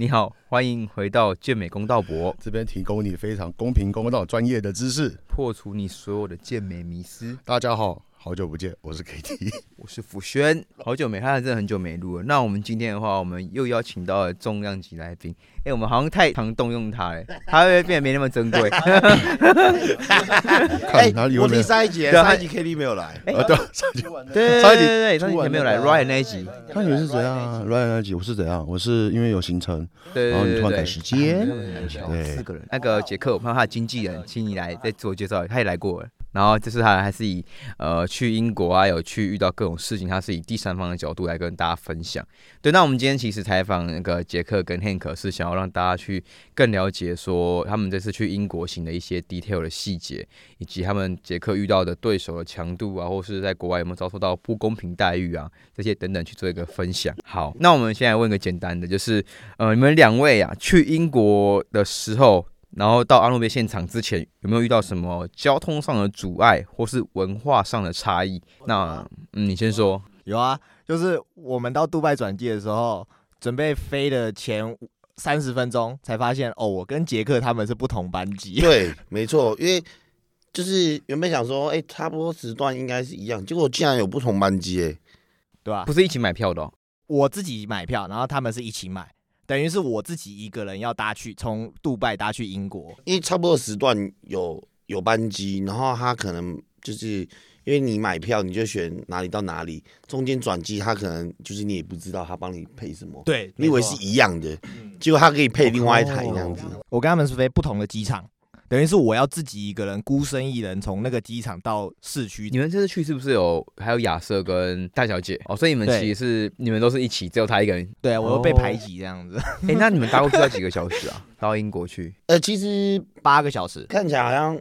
你好，欢迎回到健美公道博，这边提供你非常公平公道、专业的知识，破除你所有的健美迷思。大家好，好久不见，我是 KT，我是福轩，好久没，他真的很久没录了。那我们今天的话，我们又邀请到了重量级来宾。哎，我们好像太常动用他了，他会变得没那么珍贵。哎，哪里？我听上一集，上一集 KT 没有来。啊，对，上一集，对对对，上一集没有来，Ryan 那一集。上一集是怎样？Ryan 那一集我是怎样？我是因为有行程，对然后你突然改时间，对，四个人。那个杰克，我看他的经纪人，请你来再自我介绍，他也来过了。然后就是他还是以呃去英国啊，有去遇到各种事情，他是以第三方的角度来跟大家分享。对，那我们今天其实采访那个杰克跟 Hank 是想要让大家去更了解说他们这次去英国行的一些 detail 的细节，以及他们杰克遇到的对手的强度啊，或是在国外有没有遭受到不公平待遇啊，这些等等去做一个分享。好，那我们现在问个简单的，就是呃你们两位啊去英国的时候。然后到阿诺贝现场之前，有没有遇到什么交通上的阻碍，或是文化上的差异？那嗯，你先说。有啊，就是我们到杜拜转机的时候，准备飞的前三十分钟，才发现哦，我跟杰克他们是不同班机。对，没错，因为就是原本想说，哎，差不多时段应该是一样，结果竟然有不同班机，哎，对吧？不是一起买票的，哦我自己买票，然后他们是一起买。等于是我自己一个人要搭去从杜拜搭去英国，因为差不多时段有有班机，然后他可能就是因为你买票你就选哪里到哪里，中间转机他可能就是你也不知道他帮你配什么，对，你以为是一样的，结果他可以配另外一台这样子。我跟他们是飞不同的机场。等于是我要自己一个人孤身一人从那个机场到市区。你们这次去是不是有还有亚瑟跟大小姐哦？所以你们其实是你们都是一起，只有他一个人。对啊，我又被排挤这样子。哎，那你们搭过去要几个小时啊？到英国去？呃，其实八个小时，看起来好像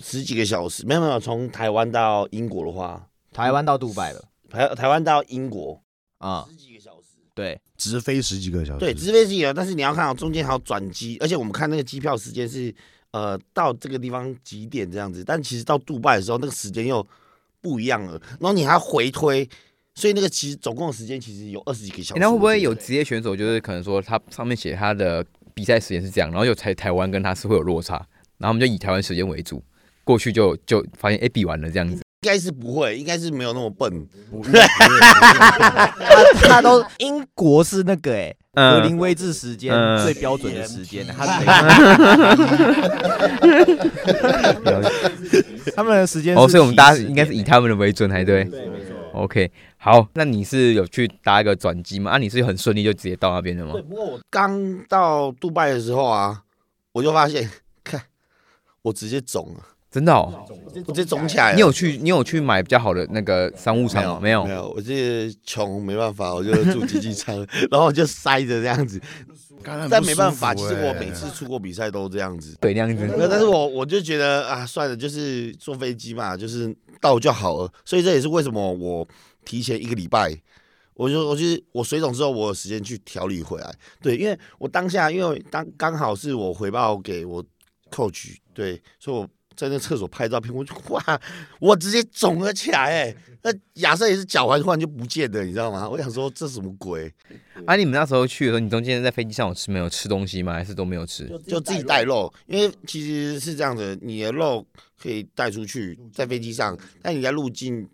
十几个小时。没有没有，从台湾到英国的话，台湾到杜拜了。台台湾到英国啊，十几个小时。对，直飞十几个小时。对，直飞十几个，但是你要看哦，中间还有转机，而且我们看那个机票时间是。呃，到这个地方几点这样子？但其实到杜拜的时候，那个时间又不一样了。然后你还回推，所以那个其实总共的时间其实有二十几个小时。那会不会有职业选手，就是可能说他上面写他的比赛时间是这样，然后有台台湾跟他是会有落差，然后我们就以台湾时间为主，过去就就发现哎比完了这样子。应该是不会，应该是没有那么笨。他他都英国是那个哎，格林威治时间最标准的时间，他他们的时间哦，所以我们大家应该是以他们的为准，还对？对，没错。OK，好，那你是有去搭一个转机吗？啊，你是很顺利就直接到那边的吗？对，不过我刚到杜拜的时候啊，我就发现，看我直接肿了。真的哦，我直接肿起来。你有去？你有去买比较好的那个商务舱吗？没有，没有。我这穷，没办法，我就住经济舱，然后我就塞着这样子。但没办法，其实我每次出国比赛都这样子，对，那样子。那但是我我就觉得啊，算了，就是坐飞机嘛，就是到就好了。所以这也是为什么我提前一个礼拜，我就我就是我水肿之后，我有时间去调理回来。对，因为我当下因为当刚好是我回报给我 coach，对，所以我。在那厕所拍照片，我就哇，我直接肿了起来哎！那亚瑟也是脚踝突然就不见了，你知道吗？我想说这什么鬼？啊，你们那时候去的时候，你中间在飞机上有吃没有吃东西吗？还是都没有吃？就自己带肉，因为其实是这样的，你的肉可以带出去，在飞机上，但你在入境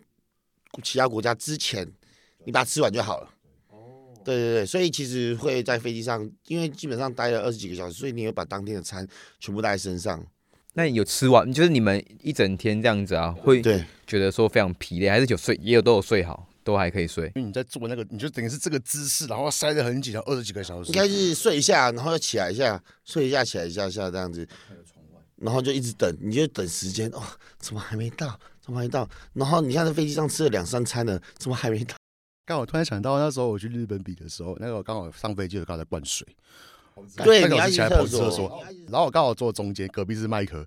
其他国家之前，你把它吃完就好了。哦，对对对，所以其实会在飞机上，因为基本上待了二十几个小时，所以你会把当天的餐全部带在身上。那有吃完，就是你们一整天这样子啊，会觉得说非常疲累，还是有睡，也有都有睡好，都还可以睡。因为你在做那个，你就等于是这个姿势，然后塞得很紧，然后二十几个小时。应该是睡一下，然后又起来一下，睡一下起来一下下这样子，然后就一直等，你就等时间哦，怎么还没到？怎么还没到？然后你看在飞机上吃了两三餐了，怎么还没到？刚好突然想到那时候我去日本比的时候，那个刚好上飞机的刚好在灌水。对，你要起来跑厕所，然后我刚好坐中间，隔壁是麦克，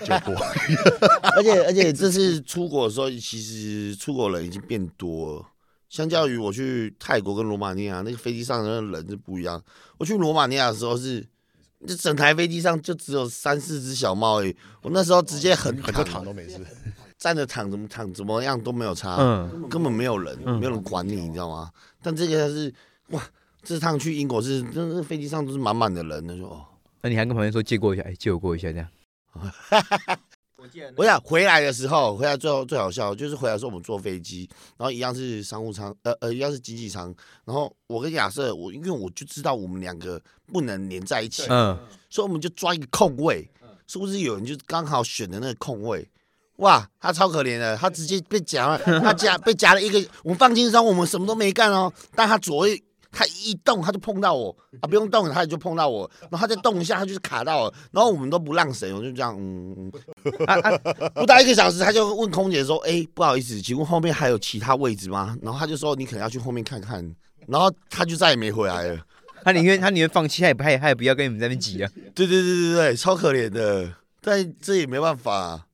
就多。而且而且这次出国的时候，其实出国人已经变多了。相较于我去泰国跟罗马尼亚，那个飞机上的人是不一样。我去罗马尼亚的时候是，这整台飞机上就只有三四只小猫诶。我那时候直接很 很多躺都没事，站着躺怎么躺怎么样都没有差，嗯，根本没有人，没有人管你，你知道吗？但这个是哇。这趟去英国是，那那飞机上都是满满的人，那就哦。那你还跟旁边说借过一下，哎，借我过一下这样。我记得我想回来的时候，回来最后最好笑就是回来的时候我们坐飞机，然后一样是商务舱，呃呃，一样是经济舱。然后我跟亚瑟，我因为我就知道我们两个不能连在一起，嗯，所以我们就抓一个空位，是不是有人就刚好选的那个空位？哇，他超可怜的，他直接被夹了，他夹被夹了一个，我们放轻松，我们什么都没干哦，但他左右。他一动他就碰到我。啊，不用动他就碰到我，然后他再动一下他就是卡到了，然后我们都不让神，我就这样，嗯，嗯。啊啊。不到一个小时他就问空姐说，哎、不好意思，请问后面还有其他位置吗？然后他就说你可能要去后面看看，然后他就再也没回来了。他宁愿他宁愿放弃，他也不他也他也不要跟你们在那边挤啊，对对对对对，超可怜的，但这也没办法、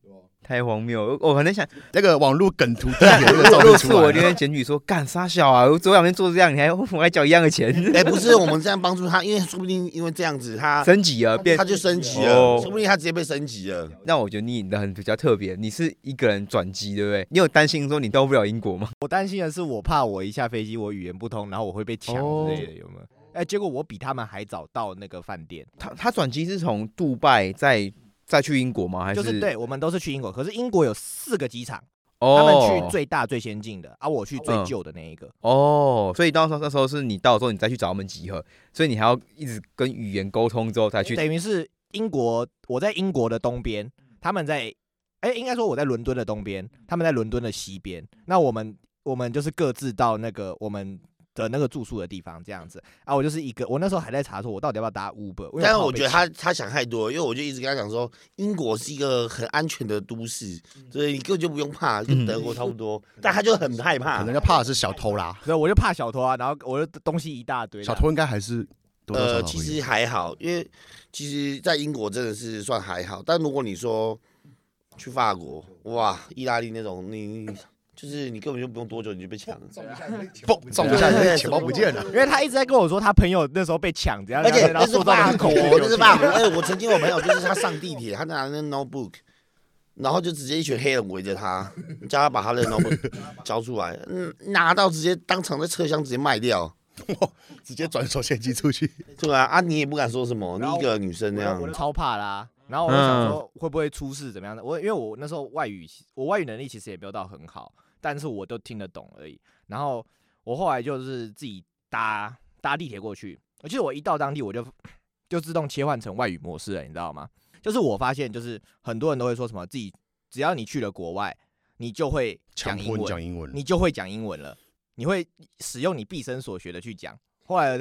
太荒谬了。我我很能想，那个网络梗图地铁那个照如果是我一定会检举说，干傻小啊，我昨两天做这样，你还我还交一样的钱，哎、不是我们这样帮助他，因为说不定因为这样子他升级了变他。就升级了，哦说不定他直接被升级了。那我觉得你的很比较特别，你是一个人转机，对不对？你有担心说你到不了英国吗？我担心的是，我怕我一下飞机我语言不通，然后我会被抢之类的，有没有？哎、结果我比他们还早到那个饭店，他他转机是从杜拜再再去英国吗？还就是对我们都是去英国，可是英国有四个机场，哦，他们去最大最先进的，啊，我去最嗯旧的那一个。哦，所以到时候那时候是你到的时候，你再去找他们集合，所以你还要一直跟语言沟通之后再去。等于是英国，我在英国的东边，他们在，哎、应该说我在伦敦的东边，他们在伦敦的西边。那我们我们就是各自到那个我们的那个住宿的地方，这样子啊。我就是一个，我那时候还在查说，我到底要不要搭 Uber，但是我觉得他他想太多，因为我就一直跟他讲说，英国是一个很安全的都市，所以你根本就不用怕，跟德国差不多。但他就很害怕可，能就怕的是小偷啦，所以我就怕小偷啊，然后我的东西一大堆。小偷应该还是多多少呃，其实还好，因为其实在英国真的是算还好，但如果你说去法国，哇，意大利那种，你你就是你根本就不用多久你就被抢了，嘣撞一下，你的钱包不见了。因为他一直在跟我说他朋友那时候被抢，怎样，而且那是然后塑造得法国很恐怖，那是法国。哎，我曾经有朋友就是他上地铁，他拿那 notebook，然后就直接一群黑人围着他，叫他把他的 notebook 交出来，嗯，拿到直接当场在车厢直接卖掉。直接转手现金出去，对啊，啊，你也不敢说什么，你一个女生那样我，就超怕啦。然后我就想说会不会出事怎么样的？我因为我那时候外语我外语能力其实也没有到很好，但是我都听得懂而已。然后我后来就是自己搭搭地铁过去，而且我一到当地我就 就自动切换成外语模式了，你知道吗？就是我发现就是很多人都会说什么自己只要你去了国外，你就会讲英文，讲英文，你就会讲英文了，你会使用你毕生所学的去讲。后来，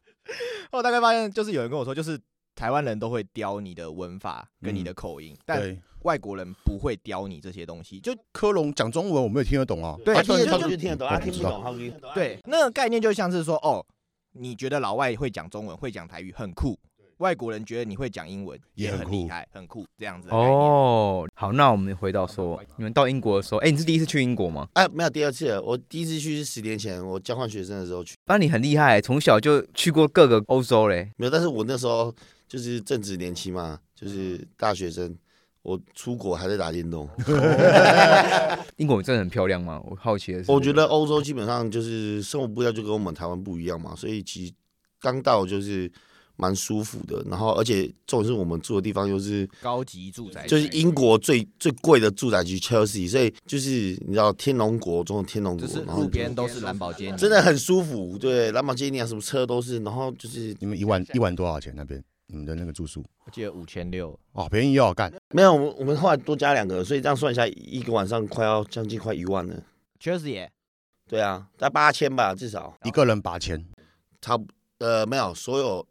后来大概发现，就是有人跟我说，就是台湾人都会雕你的文法跟你的口音，但，外国人不会雕你这些东西。就科隆讲中文我没有听得懂啊，对他听得懂就听得懂，他听不懂他不听得懂。对那个概念，就像是说，哦，你觉得老外会讲中文，会讲台语，很酷。外国人觉得你会讲英文也很厉害，很酷，这样子。哦，好，那我们回到说，你们到英国的时候，哎、你是第一次去英国吗？哎，没有第二次了，我第一次去是十年前，我交换学生的时候去，那你很厉害，从小就去过各个欧洲嘞。没有，但是我那时候就是正值年轻嘛，就是大学生，我出国还在打电动。英国真的很漂亮吗？我好奇的是，我觉得欧洲基本上就是生活步调就跟我们台湾不一样嘛，所以其实刚到就是蛮舒服的。然后而且重点是我们住的地方又是高级住宅就是英国最最贵的住宅区 Chelsea，所以就是你知道天龙国中的天龙国，就是然后路边都是蓝宝坚尼，真的很舒服。对，蓝宝坚尼啊，什么车都是，然后就是你们一晚一晚多少钱那边？你们的那个住宿我记得五千六。哦，便宜哦，干没有我们我们后来多加两个，所以这样算一下，一个晚上快要将近快一万了。确实耶对啊，在八千吧，至少一个人八千，差不呃没有，所有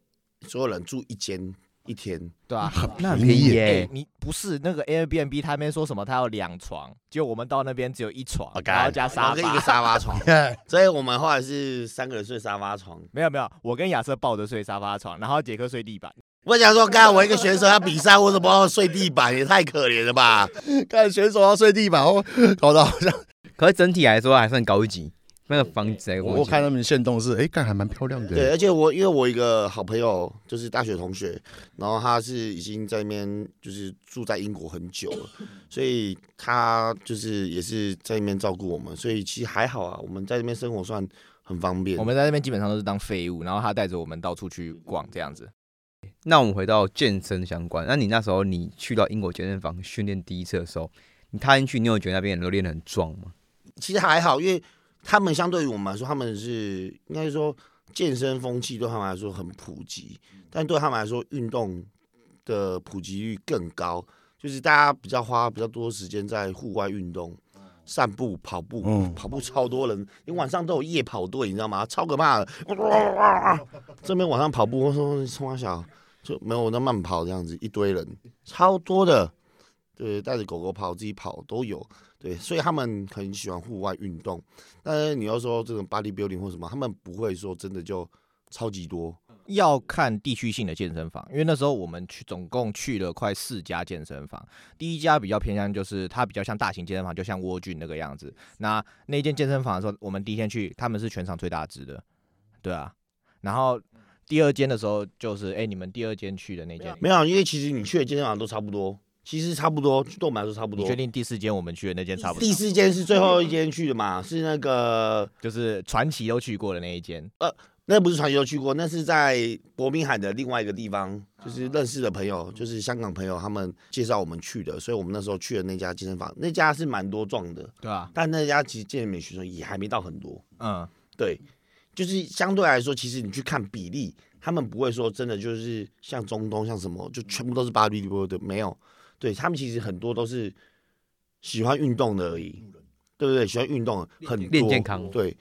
所有人住一间一天，对啊，那很便宜哎、耶。你不是那个 Airbnb，他那边说什么他要两床，结果我们到那边只有一床，哦然后加然沙后跟一个发。沙发床，所以我们后来是三个人睡沙发床。没有没有，我跟亚瑟抱着睡沙发床，然后杰克睡地板。我想说，刚才我一个选手要比赛，我怎么要睡地板？也太可怜了吧！看选手要睡地板，哦，搞得好像可是整体来说还算高级，那个房子哎，我我看他们现动是，哎，干还蛮漂亮的。对，而且我因为我一个好朋友就是大学同学，然后他是已经在那边就是住在英国很久了，所以他就是也是在那边照顾我们，所以其实还好啊，我们在那边生活算很方便。我们在那边基本上都是当废物，然后他带着我们到处去逛这样子。那我们回到健身相关，那你那时候你去到英国健身房训练第一次的时候，你踏进去，你有觉得那边人都练得很壮吗？其实还好，因为他们相对于我们来说，他们是应该说健身风气对他们来说很普及，但对他们来说，运动的普及率更高，就是大家比较花比较多时间在户外运动，散步、跑步，嗯跑步超多人，你晚上都有夜跑队，你知道吗？超可怕的，这边晚上跑步，我说冲啊小就没有那慢跑这样子，一堆人，超多的，对，带着狗狗跑，自己跑都有。对，所以他们很喜欢户外运动，但是你要说这种 body building 或什么，他们不会说真的就超级多。要看地区性的健身房，因为那时候我们去总共去了快四家健身房。第一家比较偏向就是它比较像大型健身房，就像蜗苣那个样子。那那间健身房的时候，我们第一天去，他们是全场最大只的，对啊。然后第二间的时候，就是哎、你们第二间去的那间，没有，因为其实你去的健身房都差不多，其实差不多，对我们来说差不多你确。定第四间我们去的那间差不多？第四间是最后一间去的嘛？是那个就是传奇都去过的那一间。呃那不是传奇都去过，那是在伯明翰的另外一个地方，就是认识的朋友，就是香港朋友他们介绍我们去的，所以我们那时候去的那家健身房，那家是蛮多壮的，对啊，但那家其实健美学生也还没到很多。嗯，对，就是相对来说，其实你去看比例，他们不会说真的就是像中东像什么，就全部都是 bodybuilder，没有。对他们其实很多都是喜欢运动的而已，对不对？喜欢运动很多练健康对，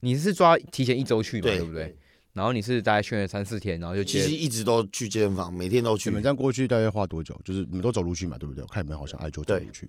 你是抓提前一周去嘛，对对不对？然后你是大概训练三四天，然后就其实一直都去健身房，每天都去你。们这样过去大概花多久？就是你们都走路去嘛，对不对？我看你们好像爱就走路去。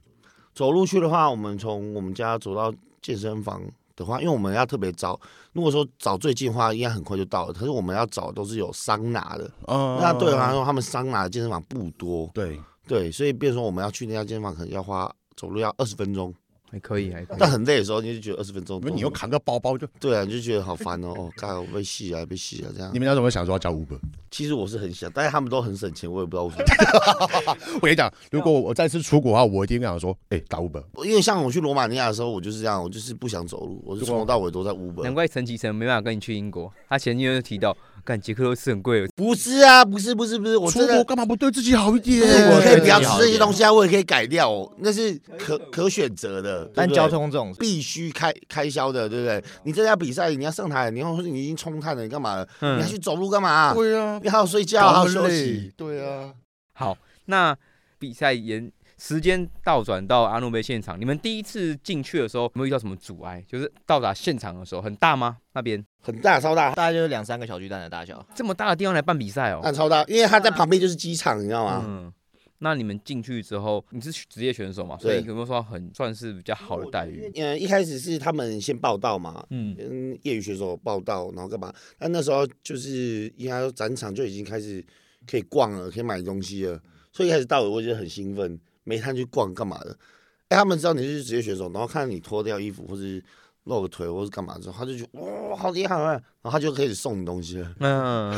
走路去的话，我们从我们家走到健身房的话，因为我们要特别找，如果说找最近的话，应该很快就到了。可是我们要找都是有桑拿的，嗯那对我来说，他们桑拿的健身房不多。对，对，所以变成说我们要去那家健身房，可能要花走路要二十分钟，还可以，还可以。但很累的时候，你就觉得二十分钟多，因为你又扛个包包就，对啊，你就觉得好烦哦，哦，干我被戏啊，被戏啊，这样你。们那时候想说要叫 Uber？其实我是很想，但是他们都很省钱，我也不知道为什么。我跟你讲，如果我再次出国的话，我一定跟他说，哎，打 Uber。因为像我去罗马尼亚的时候，我就是这样，我就是不想走路，我是从头到尾都在 Uber。难怪陈其成没办法跟你去英国，他前几天就提到，干捷克都吃很贵的，不是啊，不是不是不是，我出真的国干嘛不对自己好一点？我可以不要吃这些东西啊，我也可以改掉哦，那是可可选择的。对不对但交通这种必须开开销的，对不对？你这要比赛，你要上台，你要说你已经冲碳了，你干嘛？嗯你还去走路干嘛？对啊，你还要睡觉，还要休息。对啊，好，那比赛延时间倒转到阿诺贝现场，你们第一次进去的时候有没有遇到什么阻碍？就是到达现场的时候很大吗？那边很大，超大，大概就是两三个小巨蛋的大小。这么大的地方来办比赛哦？那超大，因为它在旁边就是机场，你知道吗？嗯，那你们进去之后，你是职业选手嘛，所以对有没有说很算是比较好的待遇？嗯，一开始是他们先报道嘛，嗯，跟业余选手报道，然后干嘛？但那时候就是应该说展场就已经开始可以逛了，可以买东西了，所以一开始到尾我就很兴奋，没摊去逛干嘛的？哎、他们知道你是职业选手，然后看你脱掉衣服或是露个腿或是干嘛之后，他就觉得哇好厉害啊，然后他就开始送你东西了。嗯，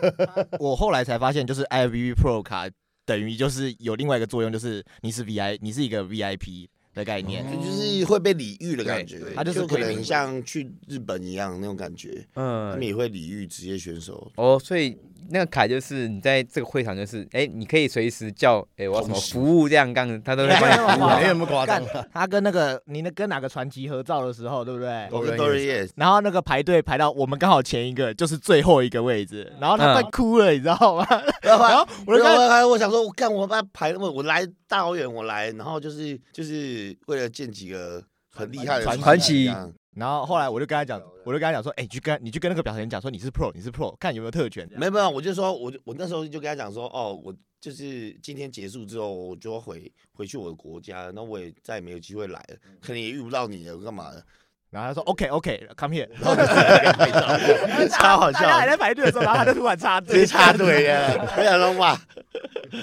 我后来才发现，就是 IFBB Pro 卡等于就是有另外一个作用，就是你是 VI，你是一个 VIP 的概念。就是会被礼遇的感觉，他就是可会能像去日本一样那种感觉，嗯他们嗯，也会礼遇职业选手。哦，所以那个卡就是你在这个会场，就是哎、你可以随时叫哎、我要什么服务这样干，他都会帮你服务没有那么夸张干。他跟那个你那跟哪个传奇合照的时候，对不对？我跟 Dorian Dory Yes，然后那个排队排到我们刚好前一个，就是最后一个位置，然后他快嗯哭了，你知道吗？然后我我就看我我想说，我干我把排那么我来大老远我来，然后就是就是为了见几个很厉害的传传奇然后后来我就跟他讲，我就跟他讲说，哎、你去跟你去跟那个表演讲说你是 Pro，你是 Pro，看有没有特权。没有没有，我就说我就我那时候就跟他讲说，哦，我就是今天结束之后，我就要回回去我的国家了，那我也再也没有机会来了，可能也遇不到你了，干嘛的？然后他说 OK OK，come、here，然后就拍照超好笑大家还在排队的时候，然后他就突然插队，直接插队了，我想说哇，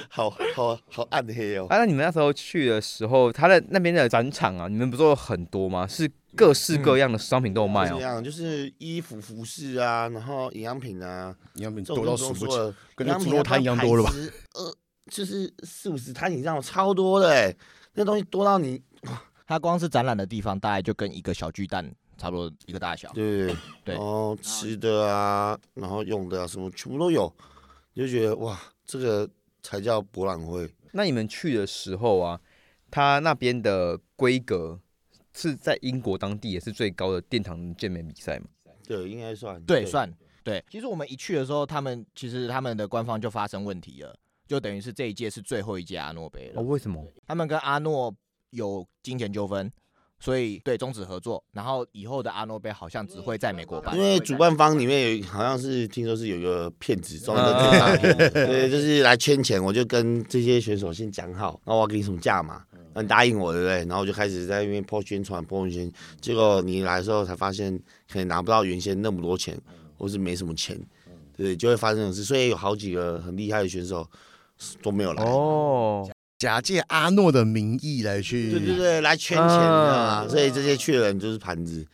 好好好暗黑哦。啊，那你们那时候去的时候，他的那边的展场啊，你们不是有很多吗？是各式各样的商品都有卖哦。这样就是衣服、服饰啊，然后营养品啊，营养品多到就数不清，跟那猪肉摊一样多了吧？十？呃，就是四五十摊以上，超多的哎，那东西多到你，它光是展览的地方，大概就跟一个小巨蛋差不多一个大小。对对然后吃的啊，然后用的啊，什么全部都有，你就觉得哇，这个才叫博览会。那你们去的时候啊，他那边的规格是在英国当地也是最高的殿堂健美比赛嘛？对，应该算对，算对。其实我们一去的时候，他们其实他们的官方就发生问题了，就等于是这一届是最后一届阿诺杯了。哦，为什么？他们跟阿诺有金钱纠纷，所以对终止合作。然后以后的阿诺杯好像只会在美国办，因为主办方里面有好像是听说是有一个骗子，专门在做诈骗的，对，就是来圈钱。我就跟这些选手先讲好，那我要给你什么价嘛，那你答应我，对不对？然后我就开始在那边破宣传、播宣，结果你来的时候才发现，可能拿不到原先那么多钱，或是没什么钱，对，就会发生这种事。所以有好几个很厉害的选手都没有来。哦，假借阿诺的名义来去，对对对，来圈钱，你知道吗？所以这些去的人就是盘子，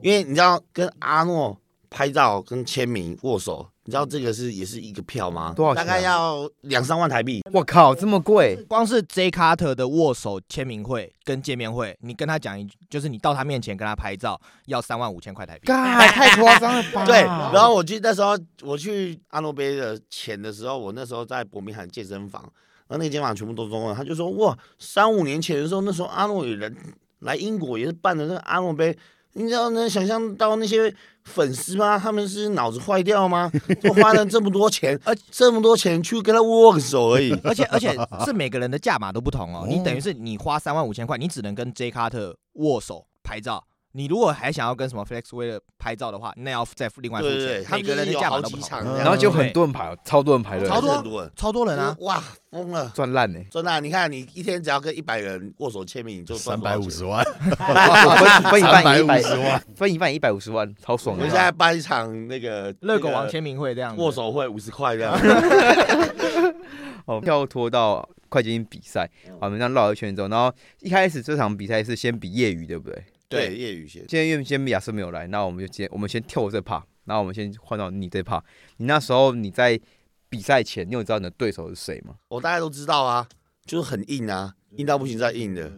因为你知道跟阿诺拍照、跟签名、握手，你知道这个是也是一个票吗？多少钱啊大概要两三万台币。我靠，这么贵？光是 J Carter 的握手签名会跟见面会，你跟他讲一句，就是你到他面前跟他拍照，要三万五千块台币。嘎，太夸张了吧？对，然后我记得那时候我去阿诺杯的前的时候，我那时候在伯明翰健身房，然后那个健身房全部都中了，他就说哇，三五年前的时候，那时候阿诺有人来英国也是办的那个阿诺杯，你知道能想象到那些粉丝吗？他们是脑子坏掉吗？就花了这么多钱，而这么多钱去跟他握个手而已。而且而且是每个人的价码都不同哦。你等于是你花三万五千块，你只能跟 J Carter 握手拍照。你如果还想要跟什么 Flex Wheeler 拍照的话，那要再付另外付对对对，钱。他们每个人的价码都不同。几场，然后就很多人排，超多人排队，超多人，超多人啊！哇，疯了！赚烂呢。真的啊、你看你一天只要跟一百人握手签名，你就赚三百五十万。万，分分一半一百五十万，分一半一百五十万，超爽的我们。现在办一场那个热狗王签名会这样子握手会五十块这样。哦，跳脱到快捷运比赛，好，我们这样绕一圈之后，然后一开始这场比赛是先比业余，对不对？对，业余先。今天因为今天亚瑟没有来，那我们就先我们先跳这 part，然后我们先换到你这 part。你那时候你在比赛前，你有知道你的对手是谁吗？我大家都知道啊，就是很硬啊，硬到不行再硬的。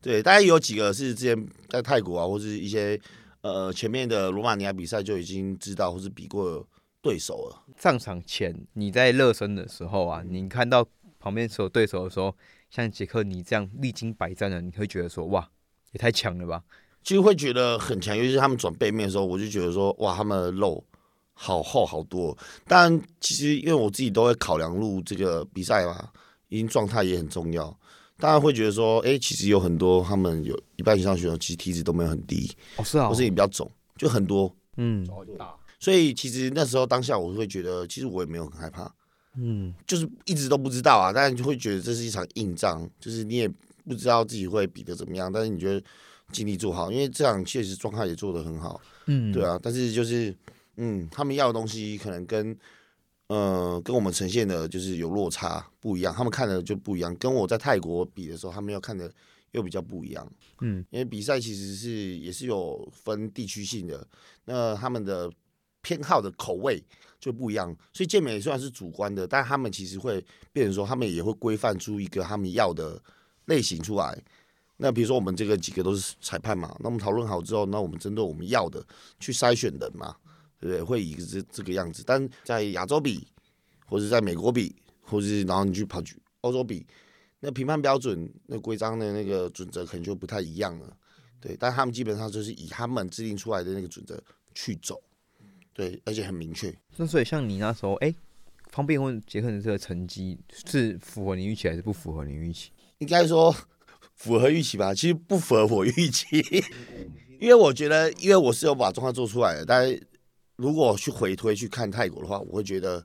对，大概有几个是之前在泰国啊，或是一些呃前面的罗马尼亚比赛就已经知道或是比过对手了。上场前你在热身的时候啊，你看到旁边所有对手的时候，像杰克你这样历经百战的，你会觉得说哇，也太强了吧？其实会觉得很强，尤其是他们转背面的时候，我就觉得说哇，他们的肉好厚好多。但其实因为我自己都会考量入这个比赛嘛，因为状态也很重要。当然会觉得说，哎、其实有很多他们有一半以上选手，其实体脂都没有很低，哦，是啊或是你比较肿，就很多。嗯所以其实那时候当下我会觉得，其实我也没有很害怕，嗯，就是一直都不知道啊，但是就会觉得这是一场硬仗，就是你也不知道自己会比的怎么样，但是你觉得尽力做好，因为这样确实状态也做得很好，嗯对啊，但是就是嗯，他们要的东西可能跟呃跟我们呈现的就是有落差不一样，他们看的就不一样，跟我在泰国比的时候，他们要看的又比较不一样。嗯，因为比赛其实是也是有分地区性的，那他们的偏好的口味就不一样，所以健美虽然是主观的，但他们其实会变成说，他们也会规范出一个他们要的类型出来。那比如说我们这个几个都是裁判嘛，那我们讨论好之后，那我们针对我们要的去筛选人嘛，对不对？会以这这个样子。但在亚洲比，或者在美国比，或者是然后你去跑去欧洲比，那评判标准、那规章的那个准则可能就不太一样了。对，但他们基本上就是以他们制定出来的那个准则去走，对，而且很明确。那所以像你那时候，哎、方便问杰克的这个成绩是符合你预期还是不符合你预期？应该说符合预期吧，其实不符合我预期，因为我觉得，因为我是有把状况做出来的，但是如果去回推去看泰国的话，我会觉得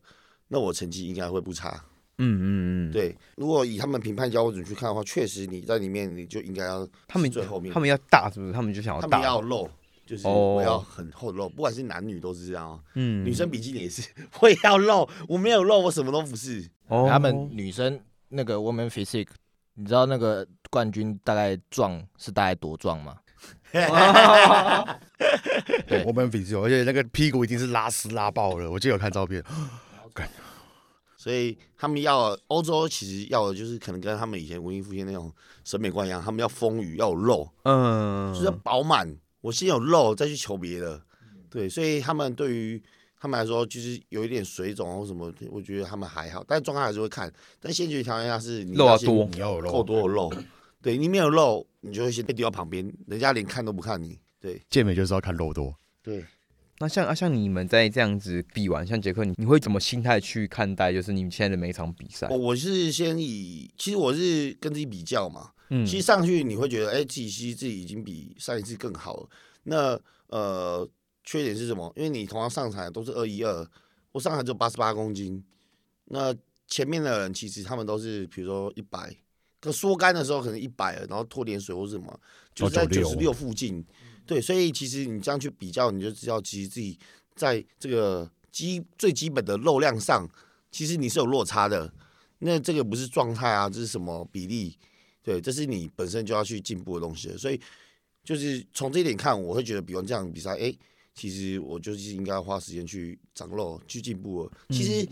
那我成绩应该会不差。嗯嗯嗯，，对，如果以他们评判标准去看的话，确实你在里面你就应该要他们最后面，他们要大是不是？他们就想要他们大，要露。就是哦我要很厚的肉，不管是男女都是这样哦。嗯女生比基尼也是，我也要肉，我没有肉，我什么都不是。哦，他们女生那个 woman physique，你知道那个冠军大概壮是大概多壮吗？对我们比自由，而且那个屁股已经是拉丝拉爆了。我记得有看照片，所以他们要欧洲其实要的就是可能跟他们以前文艺复兴那种审美观一样，他们要丰腴，要有肉，嗯，就是要饱满。我先有肉再去求别的，对，所以他们对于他们来说，就是有一点水肿或什么，我觉得他们还好，但状态还是会看。但先决条件下是你肉要多你要有够肉。多的肉，对你没有肉，你就会先被丢到旁边，人家连看都不看你。对健美就是要看肉多，对，那像啊像你们在这样子比完，像杰克，你你会怎么心态去看待？就是你们现在的每一场比赛我？我是先以，其实我是跟自己比较嘛，嗯其实上去你会觉得，哎、自己其实自己已经比上一次更好了。那呃，缺点是什么？因为你同样上场都是二一二，我上场只有八十八公斤，那前面的人其实他们都是比如说一百，可缩干的时候可能一百了，然后脱点水或什么，就是在九十六附近。对，所以其实你这样去比较，你就知道其实自己在这个基最基本的肉量上，其实你是有落差的。那这个不是状态啊，这是什么比例？对，这是你本身就要去进步的东西。所以就是从这一点看，我会觉得比完这样比赛，哎、其实我就是应该花时间去长肉、去进步了。其实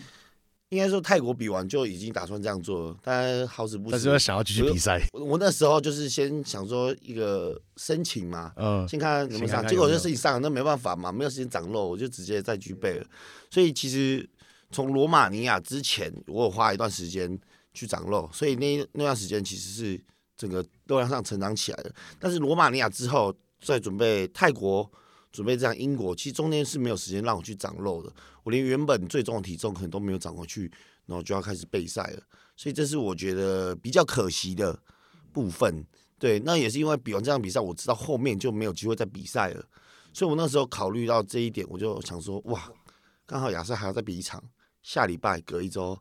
应该说泰国比完就已经打算这样做了，但好死不死但是又，想要继续比赛，我我那时候就是先想说一个申请嘛，嗯，先看看有没有上，结果就是你上了，那没办法嘛，没有时间长肉，我就直接再举背了。所以其实从罗马尼亚之前，我有花一段时间去长肉，所以那那段时间其实是整个肉量上成长起来的。但是罗马尼亚之后，再准备泰国，准备这样英国，其实中间是没有时间让我去长肉的。我连原本最重的体重可能都没有长回去，然后就要开始备赛了。所以这是我觉得比较可惜的部分。对，那也是因为比完这场比赛，我知道后面就没有机会再比赛了，所以我那时候考虑到这一点，我就想说，哇，刚好亚瑟还要再比一场，下礼拜隔一周，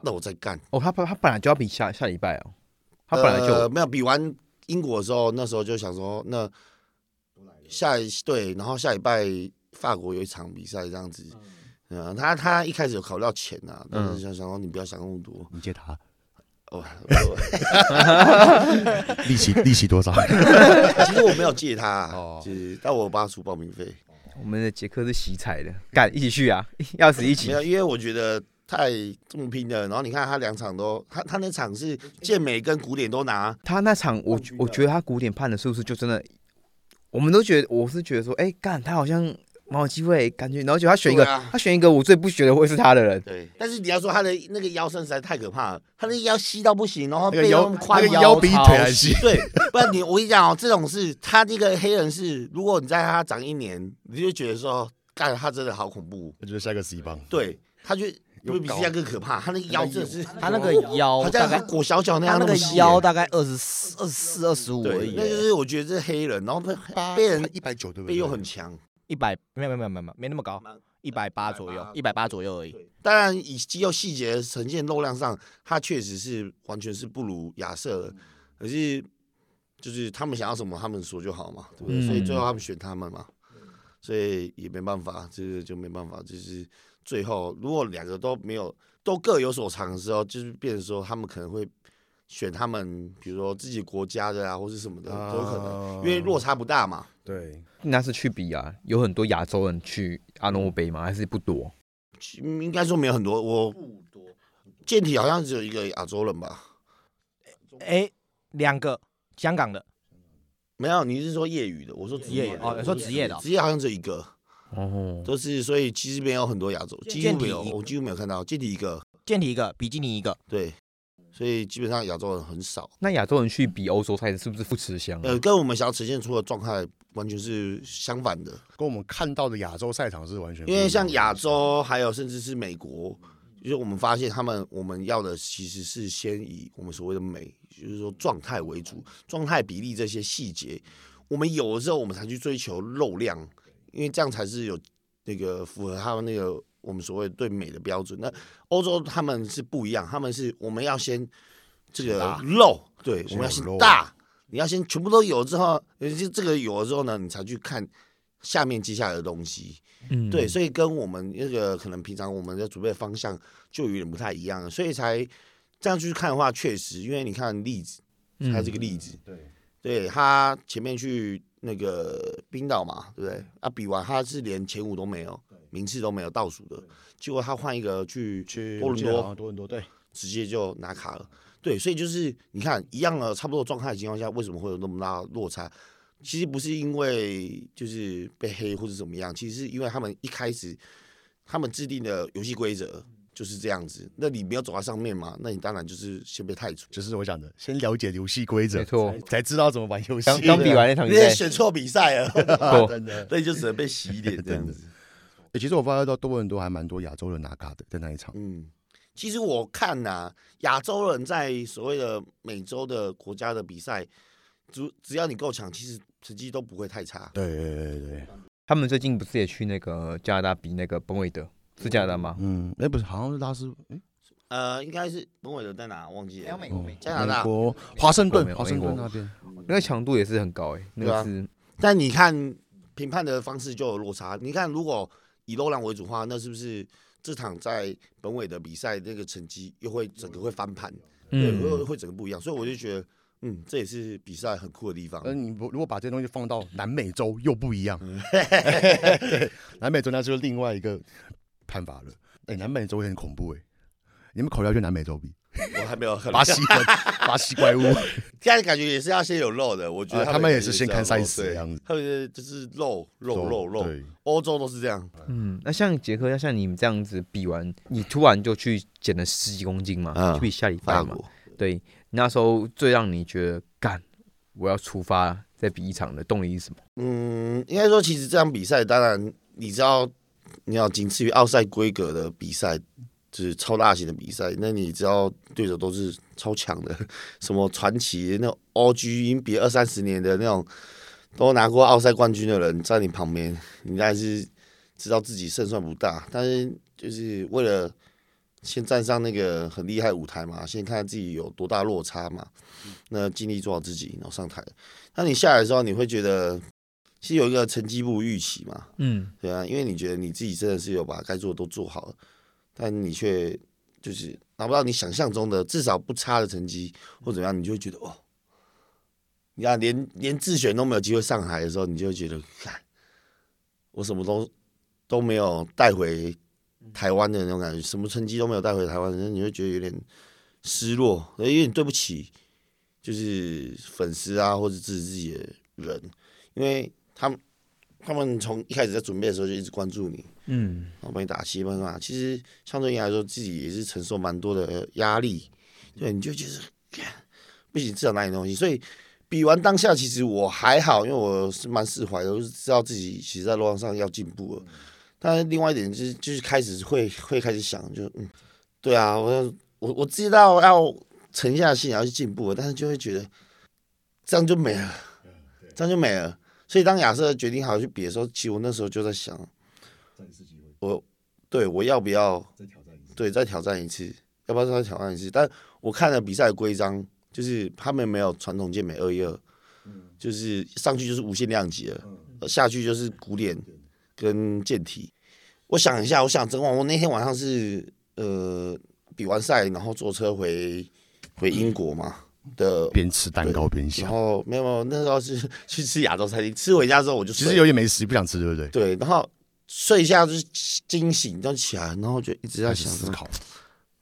那我再干。哦，他他他本来就要比下下礼拜哦，他本来就、呃、没有比完英国的时候，那时候就想说，那下一对，然后下礼拜法国有一场比赛这样子。嗯，他他一开始有考虑到钱啊，但是想想说你不要想那么多。你借他哦，利息利息多少？其实我没有借他、啊哦，就是但我帮他出报名费。我们的杰克是喜彩的，干一起去啊，要死一起没。有，因为我觉得太这么拼了。然后你看他两场都，他他那场是健美跟古典都拿，他那场我我觉得他古典判的是不是就真的，我们都觉得我是觉得说，哎、干他好像蛮有机会，感觉，然后就他选一个，啊他选一个我最不觉得会是他的人，对。但是你要说他的那个腰身实在太可怕了，他那个腰细到不行，然后背又宽那个腰比腿还细。对，不然你我跟你讲哦，这种是，他那个黑人是，如果你在他长一年，你就觉得说，干他真的好恐怖。我觉得下一个 C 棒，对，他就又高会比现在更可怕，他那个腰真的是，他那个腰好大概像裹小脚那样那个腰大概二十四、二十四、二十五而，已那，就是我觉得这是黑人，然后被被人一百九对不背对？又很强。一百没有没有没有没有没那么高，一百八左右，一百八左右而已。当然，以肌肉细节呈现肉量上，他确实是完全是不如亚瑟的。可是，就是他们想要什么，他们说就好嘛，对不对？嗯所以最后他们选他们嘛，所以也没办法，这个就没办法。就是最后，如果两个都没有，都各有所长的时候，就是变成说他们可能会选他们，比如说自己国家的啊，或是什么的，都有可能，因为落差不大嘛。对，那是去比啊，有很多亚洲人去阿诺杯吗？还是不多？嗯应该说没有很多，我不多健体好像只有一个亚洲人吧。哎，两个香港的，没有，你是说业余的？我说职业的哦你说职业的哦职业好像只有一个，哦，都是所以其实没有很多亚洲，几乎没有，健体我几乎没有看到健体一个，健体一个，比基尼一个。对，所以基本上亚洲人很少。那亚洲人去比欧洲菜是不是不吃香啊？呃，跟我们想要呈现出的状态完全是相反的，跟我们看到的亚洲赛场是完全因为像亚洲还有甚至是美国，就是我们发现他们我们要的其实是先以我们所谓的美，就是说状态为主，状态比例这些细节，我们有的时候，我们才去追求肉量，因为这样才是有那个符合他们那个我们所谓对美的标准。那欧洲他们是不一样，他们是我们要先这个大肉，对，我们要先大，你要先全部都有之后，呃就这个有了之后呢，你才去看下面接下来的东西。嗯对，所以跟我们那个可能平常我们的准备方向就有点不太一样，所以才这样去看的话，确实，因为你看例子，它这个例子，对，对他前面去那个冰岛嘛，对不对？啊，比完他是连前五都没有，名次都没有倒数的，结果他换一个去去多伦多多伦多对，直接就拿卡了。对，所以就是你看一样的差不多状态的情况下，为什么会有那么大落差？其实不是因为就是被黑或者怎么样，其实是因为他们一开始他们制定的游戏规则就是这样子。那你没有走在上面嘛，那你当然就是先被汰除。就是我讲的，先了解游戏规则，没错才才知道怎么玩游戏。刚刚比完那场你也比赛，选错比赛了，错 真的。所以就只能被洗脸这样子。欸其实我发现到多伦多还蛮多亚洲人拿卡的，在那一场。嗯，其实我看呐、亚洲人在所谓的美洲的国家的比赛，只只要你够强，其实成绩都不会太差。对对对对，他们最近不是也去那个加拿大比那个本韦德，是加拿大吗？嗯，哎、不是，好像是拉斯，哎、呃，应该是本韦德在哪忘记了。美国美加拿大美国华盛顿美，华盛顿那边，那个强度也是很高哎，那个是但你看评判的方式就有落差。你看，如果以楼兰为主的话，那是不是这场在本尾的比赛那个成绩又会整个会翻盘？对，会嗯，会整个不一样。所以我就觉得，嗯，这也是比赛很酷的地方。那你不如果把这些东西放到南美洲又不一样，对，南美洲那就是另外一个看法了。哎、南美洲也很恐怖哎、你们考虑要去南美洲比我还没有很 巴西怪巴西怪物，现在感觉也是要先有肉的，我觉得啊他们也是先看赛事这样子他们就是肉肉肉肉，对，欧洲都是这样。嗯，那像杰克，要像你们这样子比完，你突然就去减了十几公斤嘛，嗯去比下礼拜嘛，对，那时候最让你觉得干，我要出发再比一场的动力是什么？嗯，应该说，其实这场比赛，当然你知道，你要仅次于奥赛规格的比赛，就是超大型的比赛，那你知道对手都是超强的，什么传奇那种 OG 已经比二三十年的那种都拿过奥赛冠军的人在你旁边，你应该是知道自己胜算不大，但是就是为了先站上那个很厉害舞台嘛，先看看自己有多大落差嘛，那尽力做好自己，然后上台。那你下来的时候，你会觉得其实有一个成绩不如预期嘛，嗯，对啊，因为你觉得你自己真的是有把该做的都做好了，但你却就是拿不到你想象中的至少不差的成绩或怎么样，你就会觉得哦，你看连连自选都没有机会上海的时候，你就会觉得，看我什么都都没有带回台湾的那种感觉，什么成绩都没有带回台湾，你会觉得有点失落，有点对不起，就是粉丝啊或者支持自己的人，因为他们他们从一开始在准备的时候就一直关注你，嗯，然后帮你打气，帮你干嘛？其实相对应来说，自己也是承受蛮多的压力，对，你就觉得不行，至少拿点东西。所以比完当下，其实我还好，因为我是蛮释怀的，我是知道自己其实在路上要进步了。但是另外一点就是，就是开始会会开始想，就嗯，对啊，我要我我知道要沉下心要去进步了，但是就会觉得这样就没了，这样就没了。所以当亚瑟决定好去比的时候，其实我那时候就在想，我对我要不要再挑战一次。对再挑战一次，要不要再挑战一次？但我看了比赛的规章，就是他们没有传统健美二一二，就是上去就是无限量级了，呃下去就是古典跟健体。我想一下，我想整晚，我那天晚上是呃比完赛，然后坐车回回英国嘛的，边吃蛋糕边想。然，后没有没有，那时候是去吃亚洲餐厅，吃回家之后我就其实有点没食欲，不想吃，对不对？对，然后睡一下就是惊醒，就起来，然后就一直在想思考，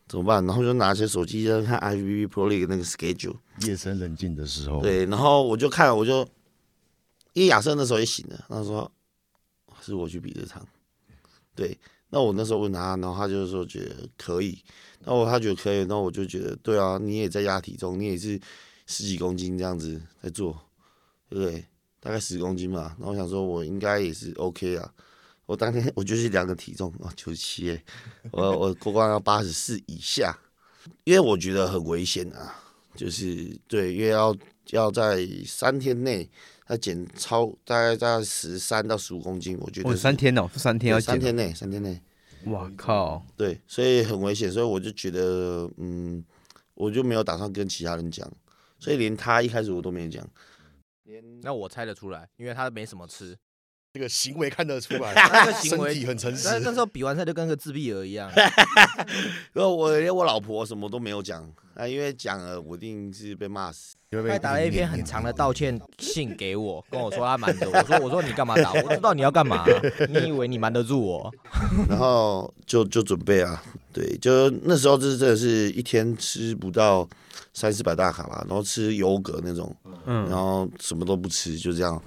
怎么办，然后就拿起手机在看 IVB Pro League 那个 schedule，夜深人静的时候，对，然后我就看，我就因为亚瑟那时候也醒了，他说是我去比这场，对，那我那时候问他，然后他就说觉得可以，那我他觉得可以，那我就觉得对啊，你也在压体重，你也是十几公斤这样子在做，对不对？大概十公斤嘛，然后我想说我应该也是 OK 啊。我当天我就是量个体重啊，九十七哎，我我过关要八十四以下，因为我觉得很危险啊，就是对，因为要要在三天内要减超大概在十三到十五公斤，我觉得哦，三天哦，三天哦，三天内三天内，哇靠，对，所以很危险，所以我就觉得嗯，我就没有打算跟其他人讲，所以连他一开始我都没讲，连那我猜得出来，因为他没什么吃。这个行为看得出来，那个行身为体很诚实那。那时候比完赛就跟个自闭儿一样，然后我连我老婆什么都没有讲啊，因为讲了我一定是被骂死。他打了一篇很长的道歉信给我，跟我说他瞒着我，我说我说你干嘛打？我知道你要干嘛、你以为你瞒得住我？然后就就准备啊，对，就那时候就是真的是一天吃不到三四百大卡吧，然后吃优格那种，然嗯，后什么都不吃，就这样，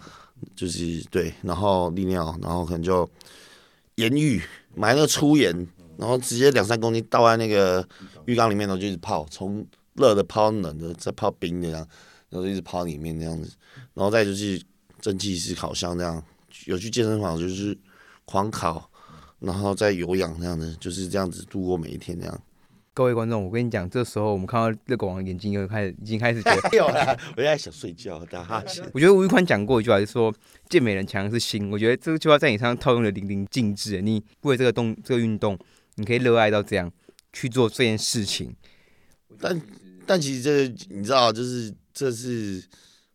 就是对，然后利尿，然后可能就盐浴买那个粗盐，然后直接两三公斤倒在那个浴缸里面，然后就一直泡，从热的泡冷的，再泡冰的这样，然后就一直泡里面那样子，然后再就是蒸汽式烤箱这样，有去健身房就是狂烤。然后再有氧这样子，就是这样子度过每一天这样。各位观众，我跟你讲，这时候我们看到热狗王的眼睛又开始已经开始觉得，没有了，我现在想睡觉，打哈欠。我觉得吴玉宽讲过一句话，就是说健美人强的是心。我觉得这个句话在你身上套用的淋漓尽致。你为这个动这个运动，你可以热爱到这样去做这件事情。但但其实这个你知道，就是这是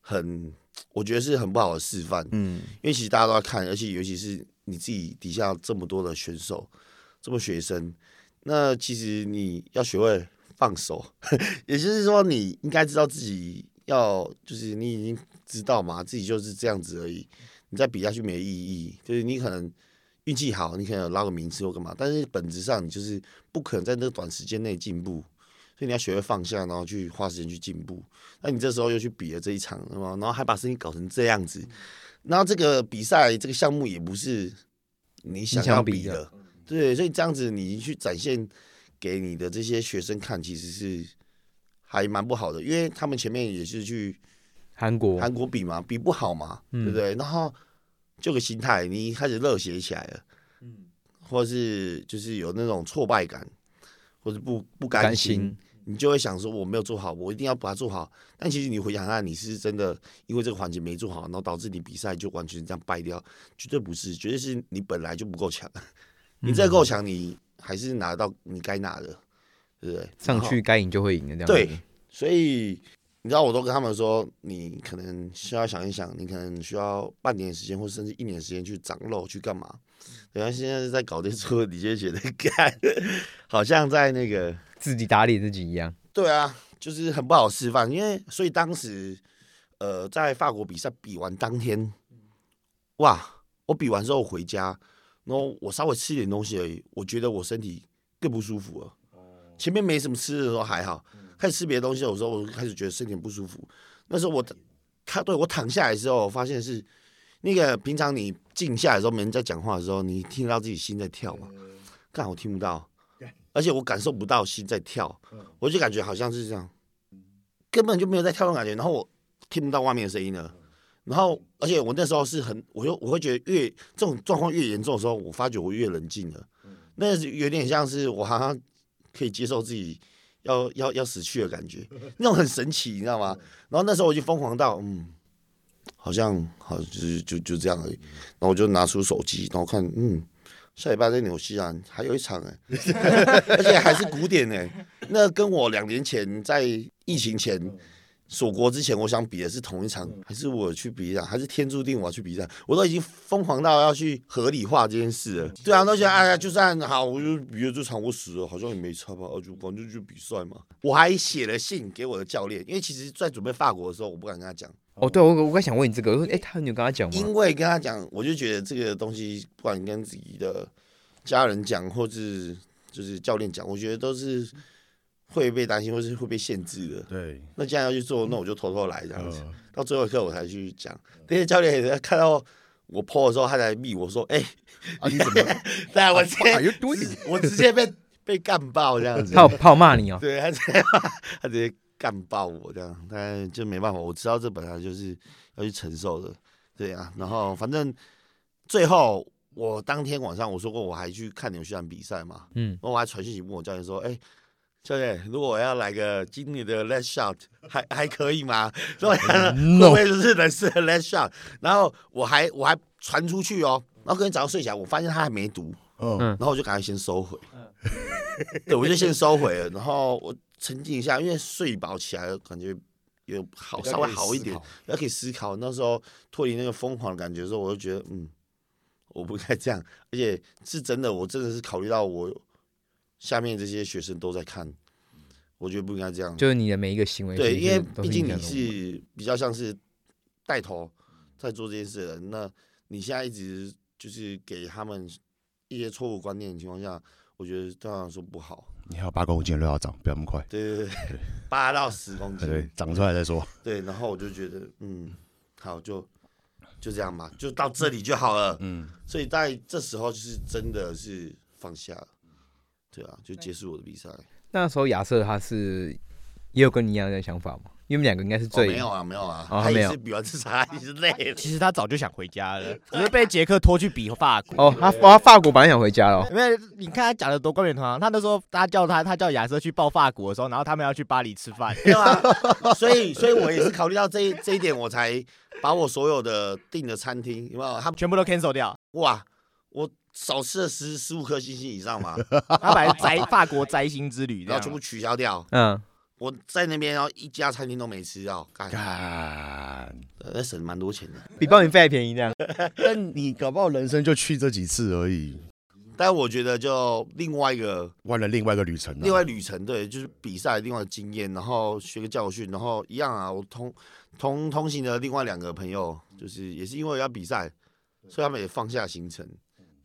很，我觉得是很不好的示范，嗯，因为其实大家都在看，而且尤其是你自己底下这么多的选手，这么学生，那其实你要学会放手，也就是说你应该知道自己要，就是你已经知道嘛，自己就是这样子而已，你再比下去没意义，就是你可能。运气好，你可能有捞个名次或干嘛，但是本质上你就是不可能在那个短时间内进步，所以你要学会放下，然后去花时间去进步。那你这时候又去比了这一场，对吗？然后还把事情搞成这样子，然后这个比赛这个项目也不是你想要比的，对，所以这样子你去展现给你的这些学生看，其实是还蛮不好的，因为他们前面也是去韩国韩国比嘛，比不好嘛，嗯对不对？然后就个心态，你开始热血起来了，嗯或者是就是有那种挫败感，或者不不甘心，你就会想说我没有做好，我一定要把它做好。但其实你回想看，你是真的因为这个环节没做好，然后导致你比赛就完全这样败掉，绝对不是，绝对是你本来就不够强。你再够强，你还是拿得到你该拿的，对不对？上去该赢就会赢的这样子。对，所以你知道，我都跟他们说，你可能需要想一想，你可能需要半年时间，或甚至一年时间去长肉，去干嘛？对啊，现在是在搞这出，你就觉得干，好像在那个，自己打脸自己一样。对啊，就是很不好示范。因为所以当时，呃，在法国比赛比完当天，哇，我比完之后回家，然后我稍微吃一点东西而已，我觉得我身体更不舒服了。前面没什么吃的时候还好，开始吃别的东西，有时候我就开始觉得身体不舒服。那时候我他对我躺下来之后，我发现是那个平常你静下来的时候，没人在讲话的时候，你听得到自己心在跳嘛？干我听不到，而且我感受不到心在跳，我就感觉好像是这样，根本就没有在跳动感觉，然后我听不到外面的声音了。然后，而且我那时候是很，我就我会觉得越这种状况越严重的时候，我发觉我越冷静了。那是有点像是我好像可以接受自己要要要死去的感觉，那种很神奇，你知道吗？然后那时候我就疯狂到，嗯，好像好就是就就这样而已。然后我就拿出手机，然后看，嗯，下礼拜在纽西兰还有一场哎、而且还是古典哎、那跟我两年前在疫情前。锁国之前，我想比的是同一场，还是我去比一场，还是天注定我要去比赛？我都已经疯狂到要去合理化这件事了。对啊，都觉得哎呀，就算好，我就比了这场，我死了，好像也没差吧，啊就反正就比赛嘛。我还写了信给我的教练，因为其实在准备法国的时候，我不敢跟他讲，哦，对，我我刚想问你这个，我说，哎，他你有跟他讲吗？因为跟他讲，我就觉得这个东西，不管跟自己的家人讲，或是就是教练讲，我觉得都是会被担心，或是会被限制的。对，那既然要去做，那我就偷偷来这样子。呃到最后一刻我才去讲。那些教练也看到我 PO 的时候，他才密我说：“哎、啊，你怎么？对啊，我直接啊又多一点 我直接被 被干爆这样子。他有他有骂你哦。对他直接他直接干爆我这样，但就没办法，我知道这本来就是要去承受的，对啊。然后反正最后我当天晚上我说过我还去看纽西兰比赛嘛，嗯，然后我还传讯息问我教练说：“哎、教练，如果我要来个今年的 last shot，还 还可以吗？说会不会是人生的 last shot？” 然后我还我还传出去哦，然后隔天早上睡起来，我发现他还没读，嗯嗯然后我就赶快先收回。对，我就先收回了，然后我沉浸一下，因为睡饱起来感觉有好稍微好一点，要可以思考。那时候脱离那个疯狂的感觉的时候，我就觉得嗯，我不该这样，而且是真的，我真的是考虑到我下面这些学生都在看，我觉得不应该这样。就是你的每一个行为，对，因为毕竟你是比较像是带头在做这件事的人，那你现在一直就是给他们一些错误观念的情况下，我觉得当然说不好。你还有八公斤的肉要长，不要那么快。对对对，八到十公斤，对，长出来再说。对，然后我就觉得，嗯，好，就就这样吧，就到这里就好了。嗯，所以在这时候就是真的是放下了，对啊，就结束我的比赛。那时候亚瑟他是也有跟你一样的想法吗？因为你们两个应该是哦，最、没有啊，没有啊，哦没有他也是比完这场，他也是累了。其实他早就想回家了，只是被杰克拖去比法国。哦，他他法国本来想回家了哦，因为你看他讲的多冠冕堂皇，他那时候他叫他他叫亚瑟去报法国的时候，然后他们要去巴黎吃饭，没有啊，所以所以我也是考虑到这一这一点，我才把我所有的订的餐厅有没有？他全部都 cancel 掉。哇，我少吃了十十五颗星星以上嘛，他本来摘法国摘星之旅，然后全部取消掉。嗯，我在那边，然后一家餐厅都没吃到，干，干，那省蛮多钱的。比报名费还便宜这样。但你搞不好人生就去这几次而已，但我觉得就另外一个换了另外一个旅程啊。另外旅程，对，就是比赛另外的经验，然后学个教训，然后一样啊，我同同同行的另外两个朋友，就是也是因为要比赛，所以他们也放下行程，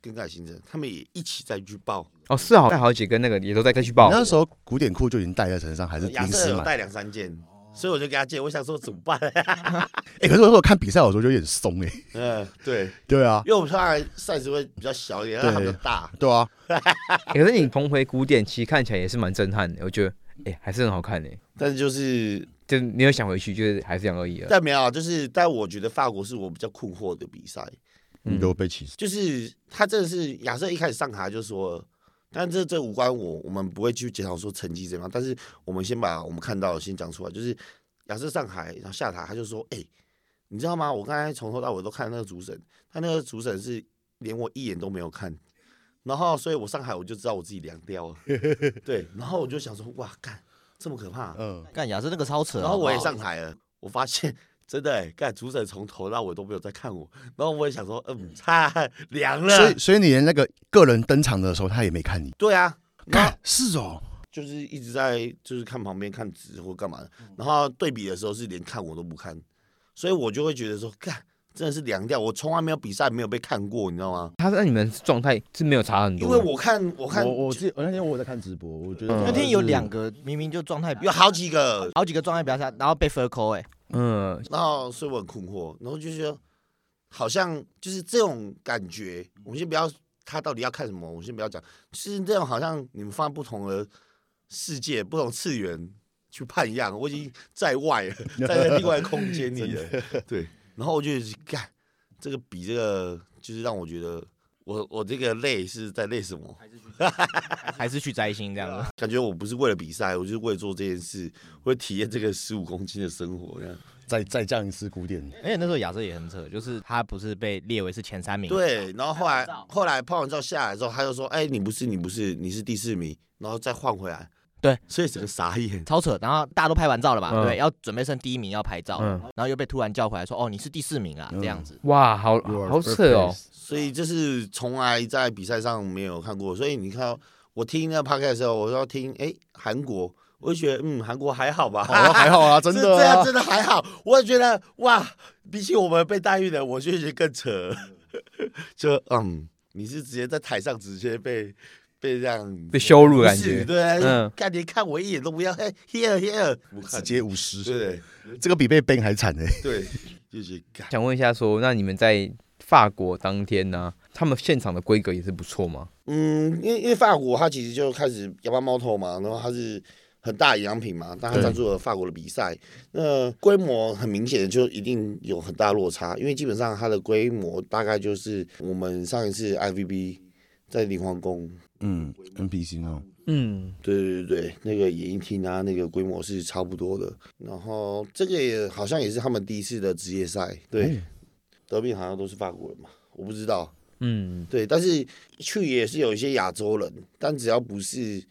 更改行程，他们也一起再去报。哦，是好，带好姐跟那个也都在再去报你。那时候古典裤就已经带在身上，还是亚临时买？带两三件，所以我就给他借，我想说怎么办？哎，可是我看比赛，有时候就有点松哎。嗯，对，对啊，因为我们突然 size 会比较小一点，但他比较大。对啊，可是你重回古典，其实看起来也是蛮震撼的，我觉得，哎、还是很好看的。但是就是，就你有想回去，就是还是这样而已了。但没有啊，就是，但我觉得法国是我比较困惑的比赛。嗯你都被歧视。就是他真的是亚瑟一开始上台就说，但这这无关我，我们不会去检讨说成绩怎么样，但是我们先把我们看到的先讲出来，就是亚瑟上台然后下台，他就说，哎、你知道吗？我刚才从头到尾都看那个主审，他那个主审是连我一眼都没有看。然后，所以我上海我就知道我自己凉掉了，对。然后我就想说，哇，干这么可怕。嗯，干亚瑟那个超扯，然后我也上台了，我发现真的哎，干主审从头到尾都没有在看我。然后我也想说，嗯，差凉了所了以。所以你连那个个人登场的时候，他也没看你。对啊，然后看是哦，就是一直在就是看旁边看纸或干嘛的，然后对比的时候是连看我都不看，所以我就会觉得说，干真的是凉掉。我从来没有比赛没有被看过，你知道吗？他在你们状态是没有差很因多因，为我看我看我我记我那天我有在看直播，我觉得嗯那天有两个明明就状态有好几个，好几个状态比较差，然后被 f r 扣哎，嗯，然后所以我很困惑，然后就觉得好像就是这种感觉。我们先不要他到底要看什么，我们先不要讲，是这种好像你们放不同的世界、不同次元去判一样，我已经在外了，在另外空间里了。对，然后我就干这个比这个，就是让我觉得我我这个累是在累什么？还是去摘星这样子。感觉我不是为了比赛，我就是为了做这件事，为了体验这个十五公斤的生活这样。再再降一次古典，而且那时候亚瑟也很扯，就是他不是被列为是前三名，，对，然后后来后来拍完照下来之后，他就说：“哎、你不是，你不是，你是第四名。”然后再换回来。对，所以整个傻眼。超扯。然后大家都拍完照了嘛，嗯对，要准备剩第一名要拍照，嗯然后又被突然叫回来说：“哦，你是第四名啊，嗯这样子。哇，好好扯哦 first，所以这是从来在比赛上没有看过。所以你看，我听那个 podcast 的时候，我要听哎韩国，我就觉得嗯韩国还好吧，哦还好啊，真的啊这这样真的还好。我也觉得哇，比起我们被待遇的，我就觉得更扯。就嗯，你是直接在台上直接被被这样被羞辱的感觉。对，嗯看连看我一眼都不要，嘿，here here，直接五十，对这个比被 ban 还惨哎。对，就是。想问一下说那你们在法国当天呢，他们现场的规格也是不错吗？嗯，因为因为法国它其实就开始亚巴猫头嘛，然后它是很大的营养品嘛，但它赞助了法国的比赛，那规模很明显的就一定有很大落差，因为基本上它的规模大概就是我们上一次 IVB 在灵皇宫，嗯，NPC 那种，嗯，对对对对，那个演艺厅啊，那个规模是差不多的，然后这个也好像也是他们第一次的职业赛，对，嗯德比好像都是法国人嘛，我不知道，嗯，对，但是去也是有一些亚洲人，但只要不是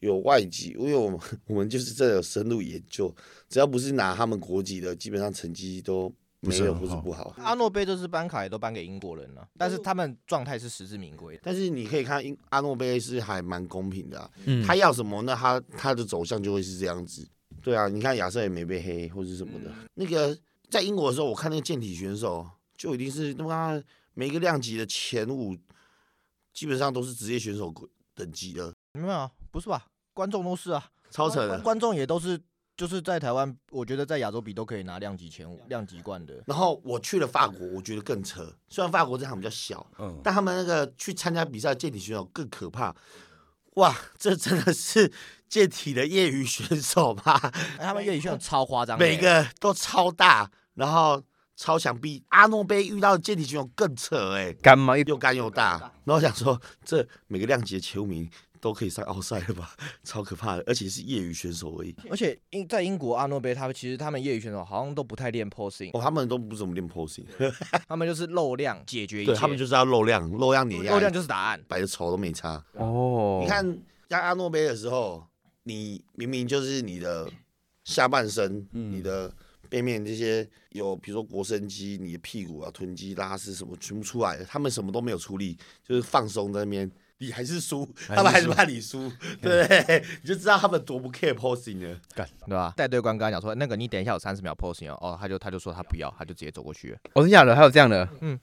有外籍，因为我们 我们就是这有深入研究，只要不是拿他们国籍的，基本上成绩都没有是不是不好。阿诺贝这次颁卡也都颁给英国人了，但是他们状态是实至名归的。但是你可以看英阿诺贝是还蛮公平的、啊，嗯，他要什么，那他他的走向就会是这样子。对啊，你看亚瑟也没被黑或者什么的。那个在英国的时候，我看那个健体选手就一定是他妈每个量级的前五，基本上都是职业选手等级的，没有啊，不是吧？观众都是啊，超扯的。观众也都是，就是在台湾，我觉得在亚洲比都可以拿量级前五、量级冠的。然后我去了法国，我觉得更扯。虽然法国这场比较小，嗯，但他们那个去参加比赛的健体选手更可怕。哇，这真的是健体的业余选手吗？哎他们业余选手超夸张欸，每个都超大，然后超强，比阿诺杯遇到的健体选手更扯哎、干嘛？又又干又大。然后我想说，这每个量级的前五名都可以上奥赛了吧？超可怕的，而且是业余选手而已。而且英在英国阿诺杯，他们其实他们业余选手好像都不太练 posing，哦，他们都不怎么练 posing，他们就是漏量解决一切，对他们就是要漏量，漏量碾压，漏量就是答案。摆的丑都没差。哦，你看压阿诺杯的时候，你明明就是你的下半身，嗯你的背面这些有，比如说腘绳肌、你的屁股啊、臀肌、拉丝什么全部出来了，他们什么都没有出力，就是放松在那边。你还是输，他们还是怕你输，对不对？你就知道他们多不 care posing 了。对吧？带队官跟他讲说，那个你等一下有三十秒 posing 哦，哦，他就他就说他不要，他就直接走过去了，我是假的，还有这样的嗯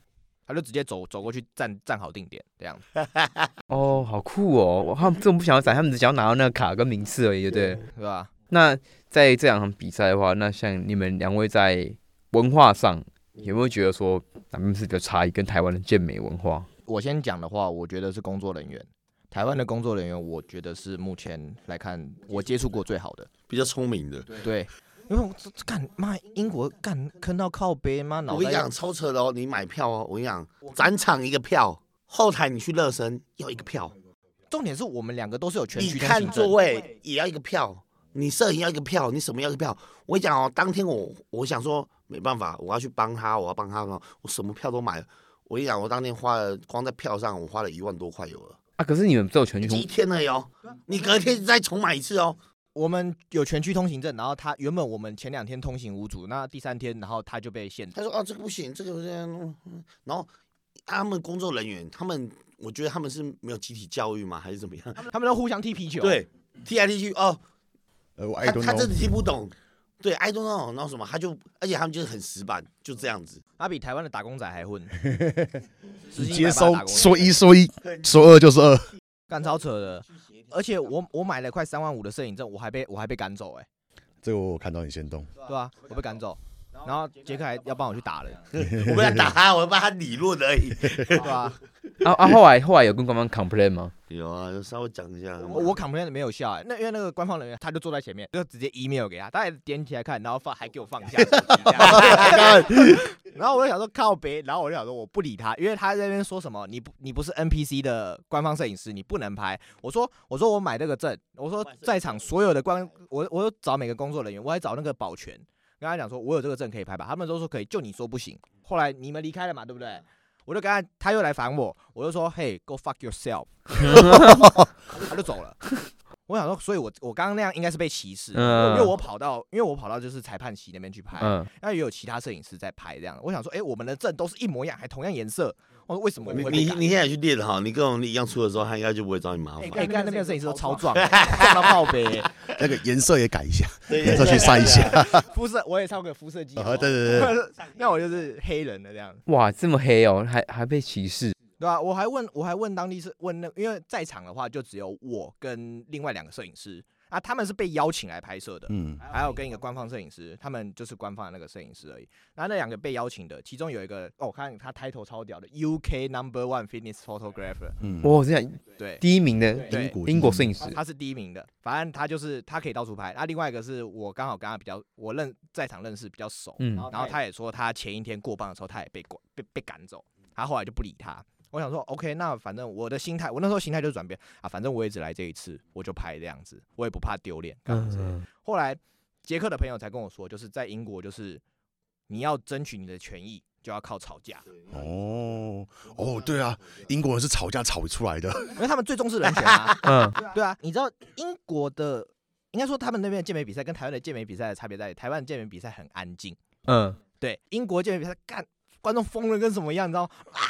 他就直接走走过去站站好定点这样子，哦，好酷哦！我他们这种不想要攒，他们只想要拿到那个卡跟名次而已，对不对？对吧？那在这两场比赛的话，那像你们两位在文化上有没有觉得说哪边是比较差异，跟台湾的健美文化？我先讲的话，我觉得是工作人员，台湾的工作人员，我觉得是目前来看我接触过最好的。比较聪明的，对，因为我这这干妈英国干坑到靠背妈脑袋我跟你讲，超扯的哦！你买票哦，我跟你讲，展场一个票，后台你去热身要一个票，重点是我们两个都是有全你区你看座位也要一个票，你摄影要一个票，你什么要一个票？我跟你讲哦，当天我我想说没办法，我要去帮他，我要帮他，我什么票都买了。我跟你讲，我当天花了光在票上，我花了一万多块有了，啊，可是你们只有全区一通，天而已哦。你隔天再重买一次哦。我们有全区通行证，然后他原本我们前两天通行无阻，那第三天然后他就被限制。他说啊，这个不行，这个这样，嗯然后他们工作人员，他们我觉得他们是没有集体教育吗，还是怎么样？他们都互相踢皮球。，对，踢来踢去哦，呃，我他他真的听不懂。对，I don't know，然后什么，他就，而且他们就是很死板，就这样子。他比台湾的打工仔还混，你时薪180接收说一说一，说二就是二，干超扯的。而且我我买了快三万五的摄影证，我还被我还被赶走哎、这个我看到你先动，对吧、我被赶走，然后杰克还要帮我去打人，我不要打他，我要帮他理论而已。对吧、啊啊啊，后来后来有跟官方 complain 吗？有啊，就稍微讲一下。我我 complain 没有效哎、那因为那个官方人员他就坐在前面，就直接 email 给他，他也点起来看，然后放还给我放下 然后我就想说靠北，然后我就想说我不理他，因为他在那边说什么你不你不是 NPC 的官方摄影师，你不能拍。我说我说我买这个证，我说在场所有的官我我有找每个工作人员，我还找那个保全，跟他讲说我有这个证可以拍吧，他们都说可以，就你说不行。后来你们离开了嘛，对不对？我就跟他，他又来烦我，我就说嘿，go fuck yourself，他就走了。我想说，所以我我刚刚那样应该是被歧视，嗯因为我跑到，因为我跑到就是裁判席那边去拍，嗯，那也有其他摄影师在拍这样。我想说，哎、我们的证都是一模一样，还同样颜色，我说为什么我你会被赶？你你现在去练哈，你跟我们一样出的时候，他应该就不会找你麻哎、烦。欸，看那边的摄影师都超壮，壮到爆 杯，那个颜色也改一下，对颜色去晒一下，肤色我也超个肤色机，啊对对对，那我就是黑人的这样。哇，这么黑哦，还还被歧视，对啊，我还问我还问当地是问那，因为在场的话就只有我跟另外两个摄影师啊，他们是被邀请来拍摄的，嗯，还有跟一个官方摄影师，他们就是官方的那个摄影师而已。然后那两个被邀请的，其中有一个哦，我看他 title 超屌的，UK Number One Fitness Photographer，嗯，哇，这样对，第一名的英国英国摄影师，他是第一名的。反正他就是他可以到处拍。那另外一个是我刚好跟他比较，我认在场认识比较熟，嗯然后他也说他前一天过磅的时候，他也被赶被被赶走，他后来就不理他。我想说，OK，那反正我的心态，我那时候心态就转变啊，反正我也只来这一次，我就拍这样子，我也不怕丢脸。干嘛之类的嗯，后来杰克的朋友才跟我说，就是在英国，就是你要争取你的权益，就要靠吵架，哦哦，对啊，英国人是吵架吵出来的，因为他们最重视人权啊。嗯，对啊，你知道英国的，应该说他们那边的健美比赛跟台湾的健美比赛的差别在于，台湾的健美比赛很安静，嗯，对，英国健美比赛干观众疯了跟什么样，你知道吗？啊，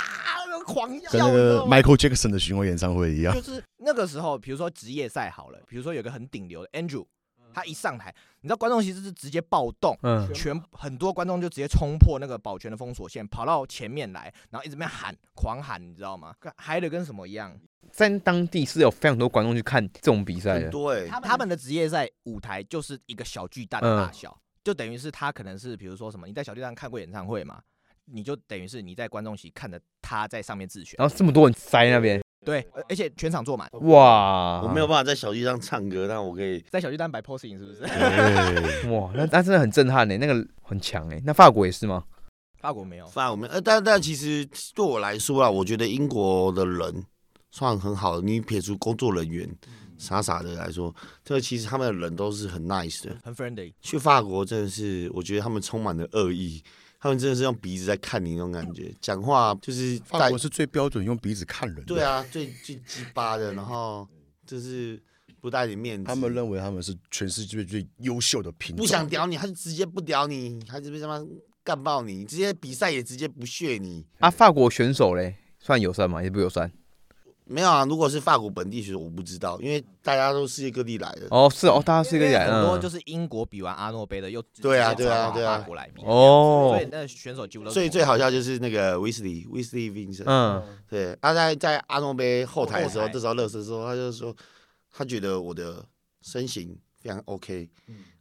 狂跟，那个 Michael Jackson 的巡回演唱会一样就。是那个时候，比如说职业赛好了，比如说有个很顶流的 Andrew，他一上台，你知道观众其实是直接暴动，嗯，全很多观众就直接冲破那个保全的封锁线，跑到前面来，然后一直边喊，狂喊，你知道吗？干嗨的跟什么一样。在当地是有非常多观众去看这种比赛的，很多哎、他他们的职业赛舞台就是一个小巨蛋的大小，就等于是他可能是比如说什么，你在小巨蛋看过演唱会嘛，你就等于是你在观众席看着他在上面自选，然后这么多人塞那边，对，而而且全场坐满，哇，我没有办法在小地上唱歌，但我可以。在小巨蛋摆 posing 是不是？对哇，那那真的很震撼呢，那个很强哎。那法国也是吗？法国没有，法国没有呃，但但其实对我来说啊，我觉得英国的人算很好的。你撇除工作人员傻傻的来说，这个其实他们的人都是很 nice 的。很 friendly。去法国真的是，我觉得他们充满了恶意，他们真的是用鼻子在看你那种感觉，讲话就是法国是最标准用鼻子看人的。对，啊，最最鸡巴的，然后就是不带点面子。他们认为他们是全世界最优秀的品种。不想屌你，他就直接不屌你，他就被他妈干爆你，直接比赛也直接不屑你。啊，法国选手嘞，算友善吗？也不友善。没有啊，如果是法国本地选手，我不知道，因为大家都世界各地来的。哦，是哦，大家世界各地来的很多就是英国比完阿诺杯的，又对啊对啊对啊法国来比，哦所以那选手几乎都是最最好笑就是那个威斯利，威斯利 Vincent，、嗯，对，他在在阿诺杯后台的时候，这时候热身的时候，他就说，他觉得我的身形非常 OK，、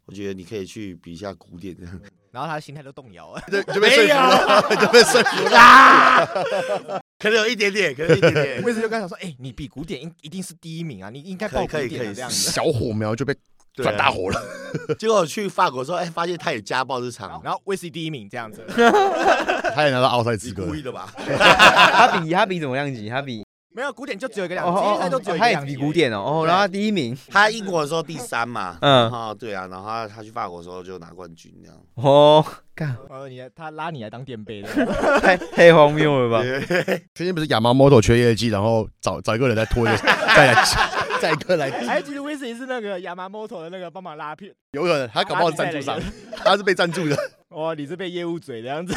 我嗯觉得你可以去比一下古典这样。然后他的心态都动摇了。就就被说服了，就被说服了。可能有一点点，可能一点点。威斯就跟他说：“哎、你比古典应一定是第一名啊，你应该报古可以可以可以典这样子。小火苗就被转大火了。结果去法国之后，哎，发现他也家暴日常，然后威斯第一名这样子，他也拿到奥赛资格了。故意的吧？他比他比怎么样级？他比没有古典就只有一个哦量级，职业赛哦都只有哦，他也比古典哦，哦，然后他第一名，他英国的时候第三嘛，嗯。啊，对啊，然后他他去法国的时候就拿冠军这样。哦，干，呃，你他拉你来当垫背的，太太荒谬了吧？最近不是亚麻 moto 缺业绩，然后找找一个人来拖着，再来再一个来，哎，其实威斯是那个亚麻 moto 的那个帮忙拉片，有可能他搞不好是赞助商。他是被赞助的。哦，你是被业务嘴这样子。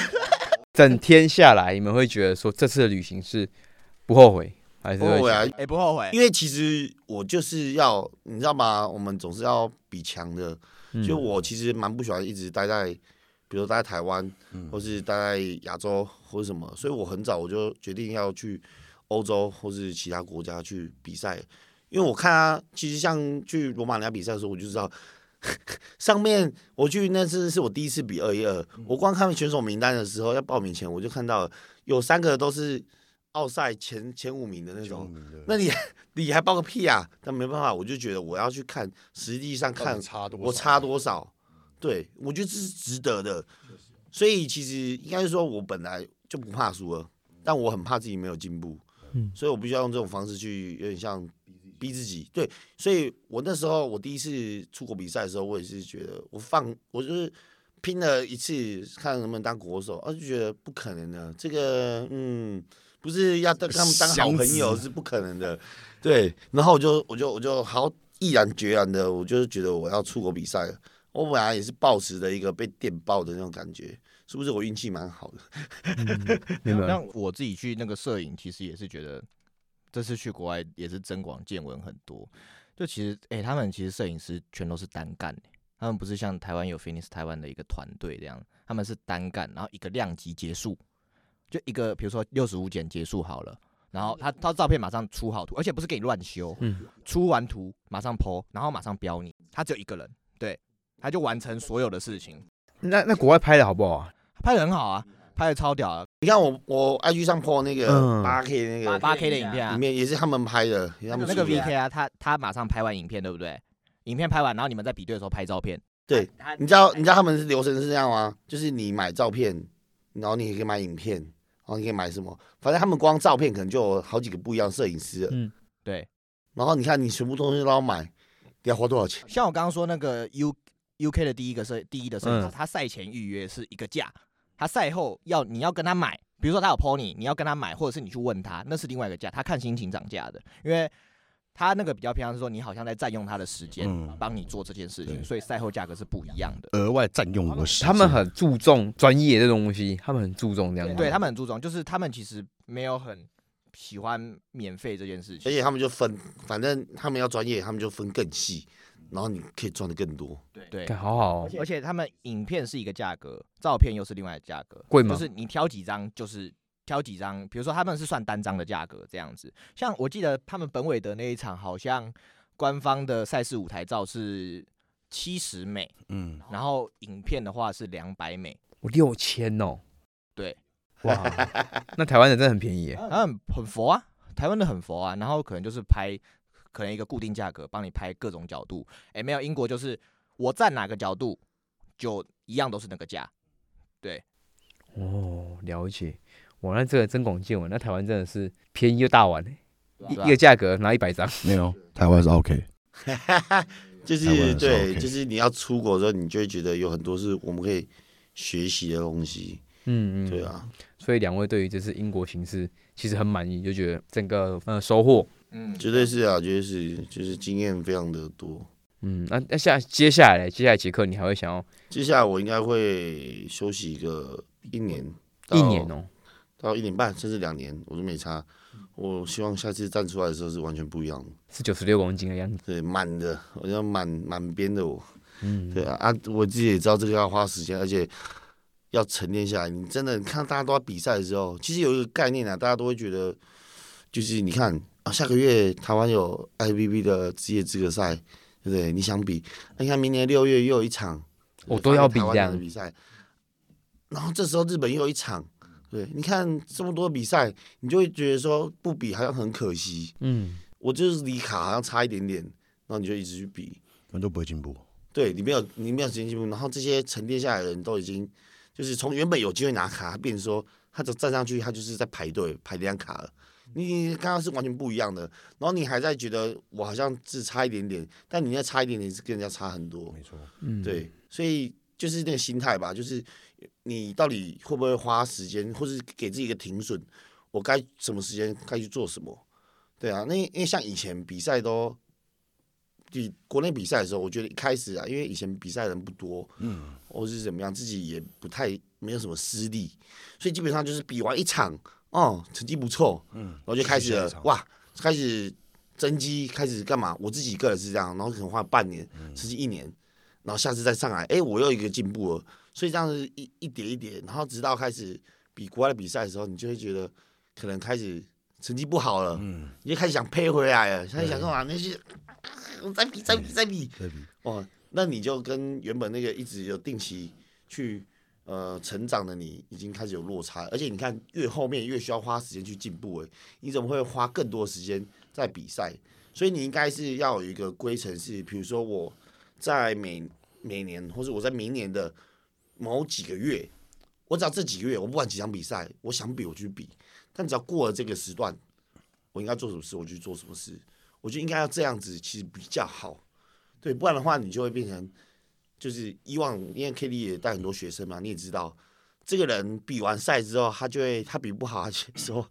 整天下来，你们会觉得说这次的旅行是不后悔，还是会不会啊，哎，不后悔，因为其实我就是要，你知道吗？我们总是要比强的。嗯就我其实蛮不喜欢一直待在，比如待在台湾，嗯或是待在亚洲或者什么，所以我很早我就决定要去欧洲或是其他国家去比赛。因为我看啊，其实像去罗马尼亚比赛的时候，我就知道。上面我去那次是我第一次比二一二，我光看选手名单的时候，要报名前我就看到有三个都是奥赛前前五名的那种，那你 你还报个屁啊？但没办法，我就觉得我要去看，实际上看差多我差多少，对我觉得这是值得的。所以其实应该是说，我本来就不怕输了，但我很怕自己没有进步，嗯所以我必须要用这种方式去，有点像逼自己。对，所以我那时候我第一次出国比赛的时候，我也是觉得我放，我就是拼了一次，看能不能当国手，啊，就觉得不可能的，这个嗯。不是要跟他们当好朋友是不可能的，对。然后我就我就我就好毅然决然的，我就是觉得我要出国比赛了。我本来也是抱持的一个被电爆的那种感觉，是不是我运气蛮好的？明白？像我自己去那个摄影，其实也是觉得这次去国外也是增广见闻很多。就其实，哎、他们其实摄影师全都是单干、欸，他们不是像台湾有 Finish 台湾的一个团队这样，他们是单干，然后一个量级结束，就一个比如说六十五减结束好了。然后他他照片马上出好图，而且不是给你乱修，嗯出完图马上 PO，然后马上标你，他只有一个人，对，他就完成所有的事情，那那国外拍的好不好啊？拍的很好啊，拍的超屌啊，你看我我 IG 上 po 那个嗯八 K 那个八 K 的影片啊里，面也是他们拍的，也是他们那个 VK 啊，他他马上拍完影片，对不对？影片拍完，然后你们在比对的时候拍照片。对，你知道你知道他们是流程是这样吗？就是你买照片，然后你也可以买影片，然后你可以买什么？反正他们光照片可能就有好几个不一样的摄影师了。嗯，对，然后你看你全部东西都要买，你要花多少钱？像我刚刚说那个 U U K 的第一个摄第一的摄影师，嗯他赛前预约是一个价，他赛后要你要跟他买，比如说他有 pony，，你要跟他买，或者是你去问他，那是另外一个价，他看心情涨价的。因为他那个比较偏向是说你好像在占用他的时间嗯，帮你做这件事情，所以赛后价格是不一样的。额外占用我的时间，他们很注重专业这东西，他们很注重这样子。对他们很注重，就是他们其实没有很喜欢免费这件事情。而且他们就分，反正他们要专业，他们就分更细，然后你可以赚的更多。对，对好好哦，而且他们影片是一个价格，照片又是另外的价格，贵吗就是你挑几张，就是挑几张，比如说他们是算单张的价格这样子。像我记得他们本韦德那一场，好像官方的赛事舞台照是七十美，嗯，然后影片的话是两百美。我六千哦，对，哇，那台湾的真的很便宜很很佛啊，台湾的很佛啊，然后可能就是拍，可能一个固定价格帮你拍各种角度。哎，没有英国就是我站哪个角度，就一样都是那个价。对，哦，了解。哇，那这个增广见闻，那台湾真的是便宜又大碗耶，一一个价格拿一百张。没有，台湾是 OK，就是是对就是你要出国的时候，你就会觉得有很多是我们可以学习的东西。嗯嗯，对。啊，所以两位对于这次英国形势其实很满意，就觉得整个呃收获。嗯，绝对是啊，绝对是，就是经验非常的多。嗯，那那下接下来接下来杰克，你还会想要接下来我应该会休息一个一年，一年哦？到一年半甚至两年，我都没差。我希望下次站出来的时候是完全不一样的，是九十六公斤的样子。对，满的，我要满满编的我。嗯，对啊，啊，我自己也知道这个要花时间，而且要沉淀下来。你真的你看大家都在比赛的时候，其实有一个概念啊，大家都会觉得，就是你看啊，下个月台湾有 IBB 的职业资格赛，对不对？你想比，那你看明年六月又有一场，我都要比这样的比赛，然后这时候日本又有一场，对，你看这么多比赛，你就会觉得说不比好像很可惜。嗯，我就是离卡好像差一点点，然后你就一直去比，我们都不会进步。对你没有你没有时间进步，然后这些沉淀下来的人都已经就是从原本有机会拿卡，变成说他只站上去，他就是在排队排这张卡了。你刚刚是完全不一样的，然后你还在觉得我好像只差一点点，但你那差一点点是跟人家差很多。没错，嗯，对，所以就是那个心态吧，就是你到底会不会花时间，或是给自己一个停损，我该什么时间该去做什么？对啊，那因为像以前比赛都，比国内比赛的时候，我觉得一开始啊，因为以前比赛人不多，嗯，或是怎么样，自己也不太没有什么私利，所以基本上就是比完一场，哦，成绩不错，嗯，然后就开始了哇，开始增肌，开始干嘛？我自己个人是这样，然后可能花半年，甚至一年，然后下次再上来，哎，我又一个进步了。所以这样子一一叠一叠，然后直到开始比国外的比赛的时候，你就会觉得可能开始成绩不好了，嗯，你就开始想配回来了，开始想干嘛？那些我再比再比再比，再比，哦，那你就跟原本那个一直有定期去呃成长的你，已经开始有落差，而且你看越后面越需要花时间去进步，哎，你怎么会花更多时间在比赛？所以你应该是要有一个规程是，比如说我在每每年，或者我在明年的某几个月，我只要这几个月，我不管几场比赛，我想比我去比，但只要过了这个时段，我应该做什么事，我就去做什么事。我觉得应该要这样子，其实比较好。对，不然的话，你就会变成就是以往，因为 K D 也带很多学生嘛，你也知道，这个人比完赛之后，他就会他比不好，他就说：“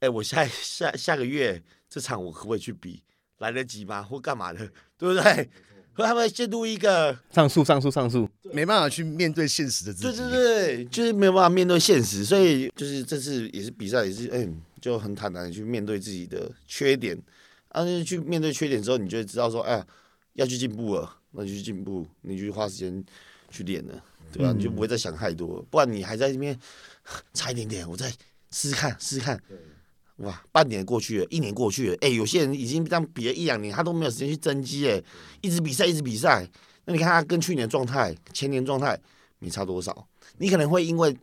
哎、我下下下个月这场我可不可以去比？来得及吗？或干嘛的？对不对？”会他们陷入一个上诉上诉上诉。没办法去面对现实的自己。对对对，就是没有办法面对现实，所以就是这次也是比赛，也是嗯，就很坦然的去面对自己的缺点，啊，就是去面对缺点之后，你就会知道说，哎呀，要去进步了，那就去进步，你就去花时间去练了，对吧、你就不会再想太多，不然你还在那边差一点点，我再试试看，试试看。哇，半年过去了，一年过去了，哎、有些人已经这样比了一两年，他都没有时间去增肌，哎，一直比赛，一直比赛。那你看他跟去年状态、前年状态没差多少，你可能会因为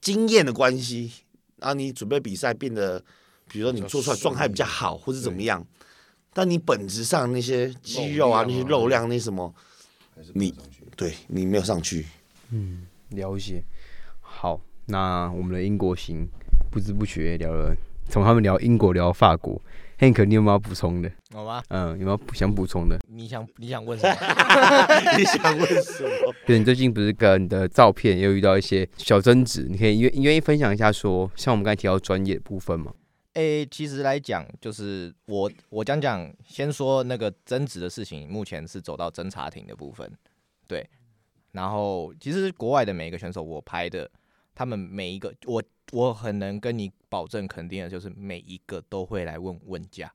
经验的关系，然后你准备比赛变得，比如说你做出来状态比较好，或是怎么样，但你本质上那些肌肉啊、啊那些肉量、那什么，你对你没有上去。嗯，了解。好，那我们的英国行不知不觉聊了，从他们聊英国聊法国。Hank，你有没有要补充的？好吗？嗯，有没有想补充的？你想你想问什么？你想问什么？对你最近不是跟你的照片又遇到一些小争执，你可以愿愿意分享一下说，像我们刚才提到专业的部分吗？诶、其实来讲，就是我我讲讲，先说那个争执的事情，目前是走到侦查庭的部分，对。然后其实国外的每一个选手，我拍的，他们每一个，我我很能跟你保证肯定的，就是每一个都会来问问价，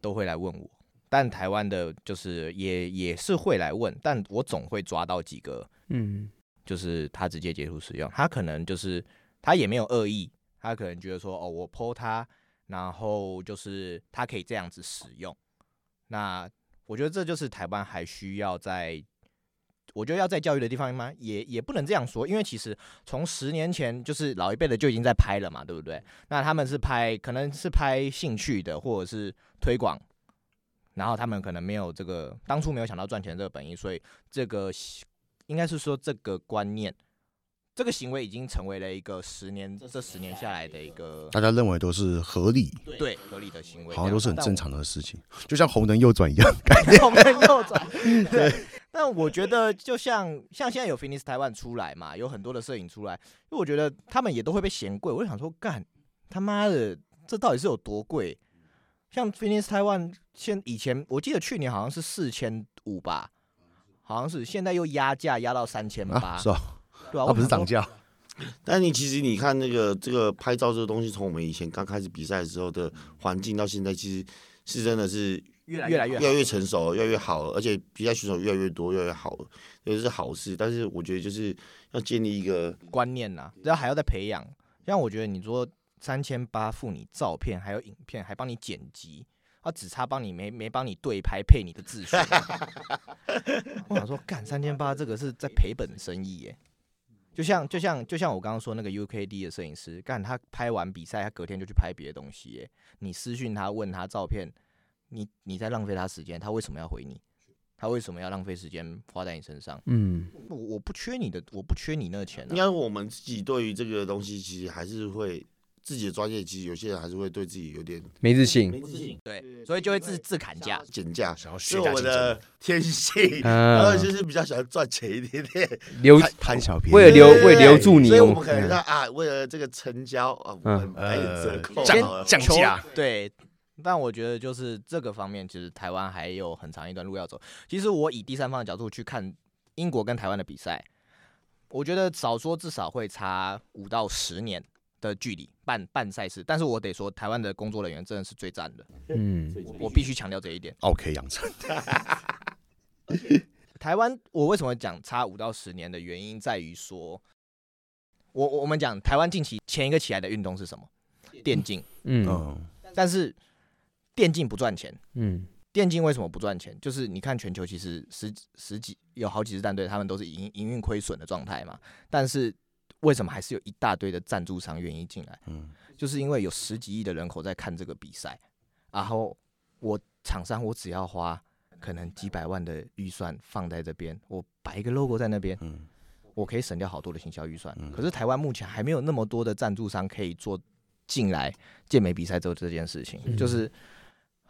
都会来问我。但台湾的，就是也也是会来问，但我总会抓到几个嗯就是他直接截图使用，他可能就是他也没有恶意，他可能觉得说哦，我 PO 他，然后就是他可以这样子使用。那我觉得这就是台湾还需要在，我觉得要在教育的地方吗？也也不能这样说，因为其实从十年前就是老一辈的就已经在拍了嘛，对不对？那他们是拍可能是拍兴趣的，或者是推广。然后他们可能没有这个，当初没有想到赚钱这个本意，所以这个应该是说这个观念，这个行为已经成为了一个十年这十年下来的一个大家认为都是合理，对合理的行为，好像都是很正常的事情，就像红灯右转一样。我我们右转，对。但我觉得就像像现在有 Finish 台湾出来嘛，有很多的摄影出来，因为我觉得他们也都会被嫌贵，我就想说，干他妈的，这到底是有多贵？像 Finish 台湾现以前我记得去年好像是四千五吧，好像是现在又压价压到三千八，啊，是吧？对啊，它不是涨价，但你其实你看那个这个拍照这个东西，从我们以前刚开始比赛的时候的环境到现在，其实是真的是越来越来越好越来越成熟了，越来越好了，而且比赛选手越来越多，越来越好了，这是好事。但是我觉得就是要建立一个观念呐、然后还要再培养。像我觉得你说三千八付你照片，还有影片，还帮你剪辑，他只差帮你没没帮你对拍配你的字数。我想说，干三千八这个是在赔本生意耶。就像就像就像我刚刚说那个 UKD 的摄影师，干他拍完比赛，他隔天就去拍别的东西耶。你私讯他问他照片，你你在浪费他时间，他为什么要回你？他为什么要浪费时间花在你身上？嗯，我我不缺你的，我不缺你那个钱、啊。应该我们自己对于这个东西，其实还是会自己的专业，其实有些人还是会对自己有点没自信，没自信、对，所以就会自自砍价。减价，想要是削价竞我的，天性。然后嗯，就是比较喜欢赚钱一点点，留贪贪小便宜，为了留为了留住你，所以我我们可能啊，为了这个成交啊，我们买点折扣降降价，对，但我觉得就是这个方面，其实台湾还有很长一段路要走。其实我以第三方的角度去看英国跟台湾的比赛，我觉得少说至少会差五到十年的距离办办赛事。但是我得说，台湾的工作人员真的是最赞的，嗯，我必须强调这一点。OK 养成，台湾我为什么讲差五到十年的原因在于说，我我们讲台湾近期前一个起来的运动是什么？电竞，嗯嗯，但是电竞不赚钱。嗯电竞为什么不赚钱？就是你看全球其实十十几有好几支战队，他们都是营营运亏损的状态嘛。但是为什么还是有一大堆的赞助商愿意进来？嗯，就是因为有十几亿的人口在看这个比赛，然后我厂商我只要花可能几百万的预算放在这边，我摆一个 logo 在那边，嗯我可以省掉好多的行销预算。嗯可是台湾目前还没有那么多的赞助商可以做进来健美比赛做这件事情，嗯就是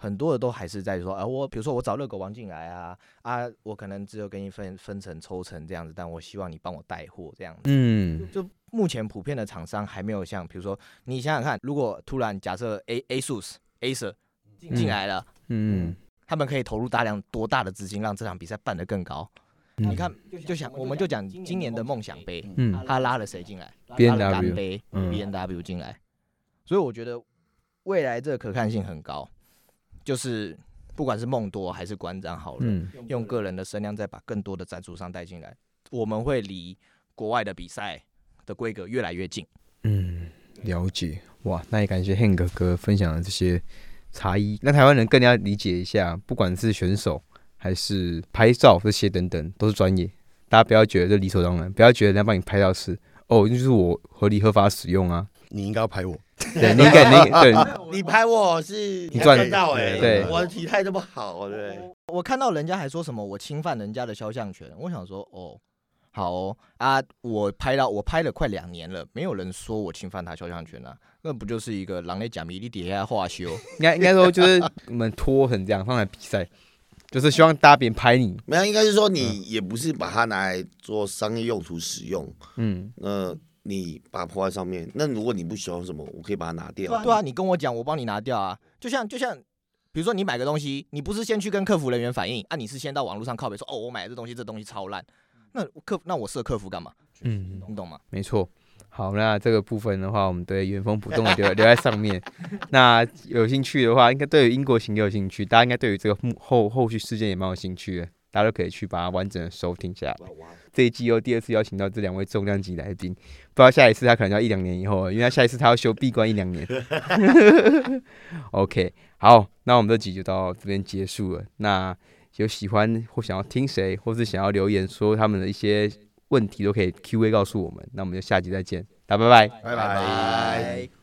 很多的都还是在说，啊，我比如说我找热狗王进来啊，啊，我可能只有给你分分成抽成这样子，但我希望你帮我带货这样子。嗯就目前普遍的厂商还没有像，比如说你想想看，如果突然假设 A ASUS Acer 进来了，嗯，他们可以投入大量多大的资金，让这场比赛办得更高？嗯你看，就想我们就讲今年的梦想杯，嗯他拉了谁进来 B N 拉了 W 干杯嗯 B N W 进来，所以我觉得未来这个可看性很高，就是不管是梦多还是馆长好了，嗯。用个人的声量再把更多的赞助商带进来，我们会离国外的比赛的规格越来越近。嗯，了解。哇，那也感谢 Hank 哥哥分享的这些差异，让台湾人更加理解一下，不管是选手还是拍照这些等等，都是专业，大家不要觉得这理所当然，不要觉得人家帮你拍照是哦，就是我合理合法使用啊，你应该要拍我，对，你应该你对，你拍我是你赚赚到哎，对。我的体态这么好，对？我看到人家还说什么我侵犯人家的肖像权，我想说哦，好哦。啊，我拍到我拍了快两年了，没有人说我侵犯他肖像权啊，那不就是一个狼类假迷你底下画修？应该应该说就是你们拖成这样放在比赛，就是希望大家别拍你，没有，应该是说你也不是把它拿来做商业用途使用，嗯。那你把它铺在上面。那如果你不喜欢什么，我可以把它拿掉。对啊，你跟我讲，我帮你拿掉啊。就像就像，比如说你买个东西，你不是先去跟客服人员反映啊，你是先到网络上靠北说，哦，我买的这东西，这东西超烂。那客那我设客服干嘛？嗯，你懂吗？没错。好，那这个部分的话，我们对原封不动的留 留在上面。那有兴趣的话，应该对于英国行也有兴趣，大家应该对于这个幕后后续事件也蛮有兴趣的，大家都可以去把它完整的收听下来。这一季又第二次邀请到这两位重量级来宾，不知道下一次他可能要一两年以后，因为他下一次他要修闭关一两年。OK，好，那我们这集就到这边结束了。那有喜欢或想要听谁，或是想要留言说他们的一些问题，都可以 Q A 告诉我们。那我们就下集再见，大家拜拜。拜拜。拜。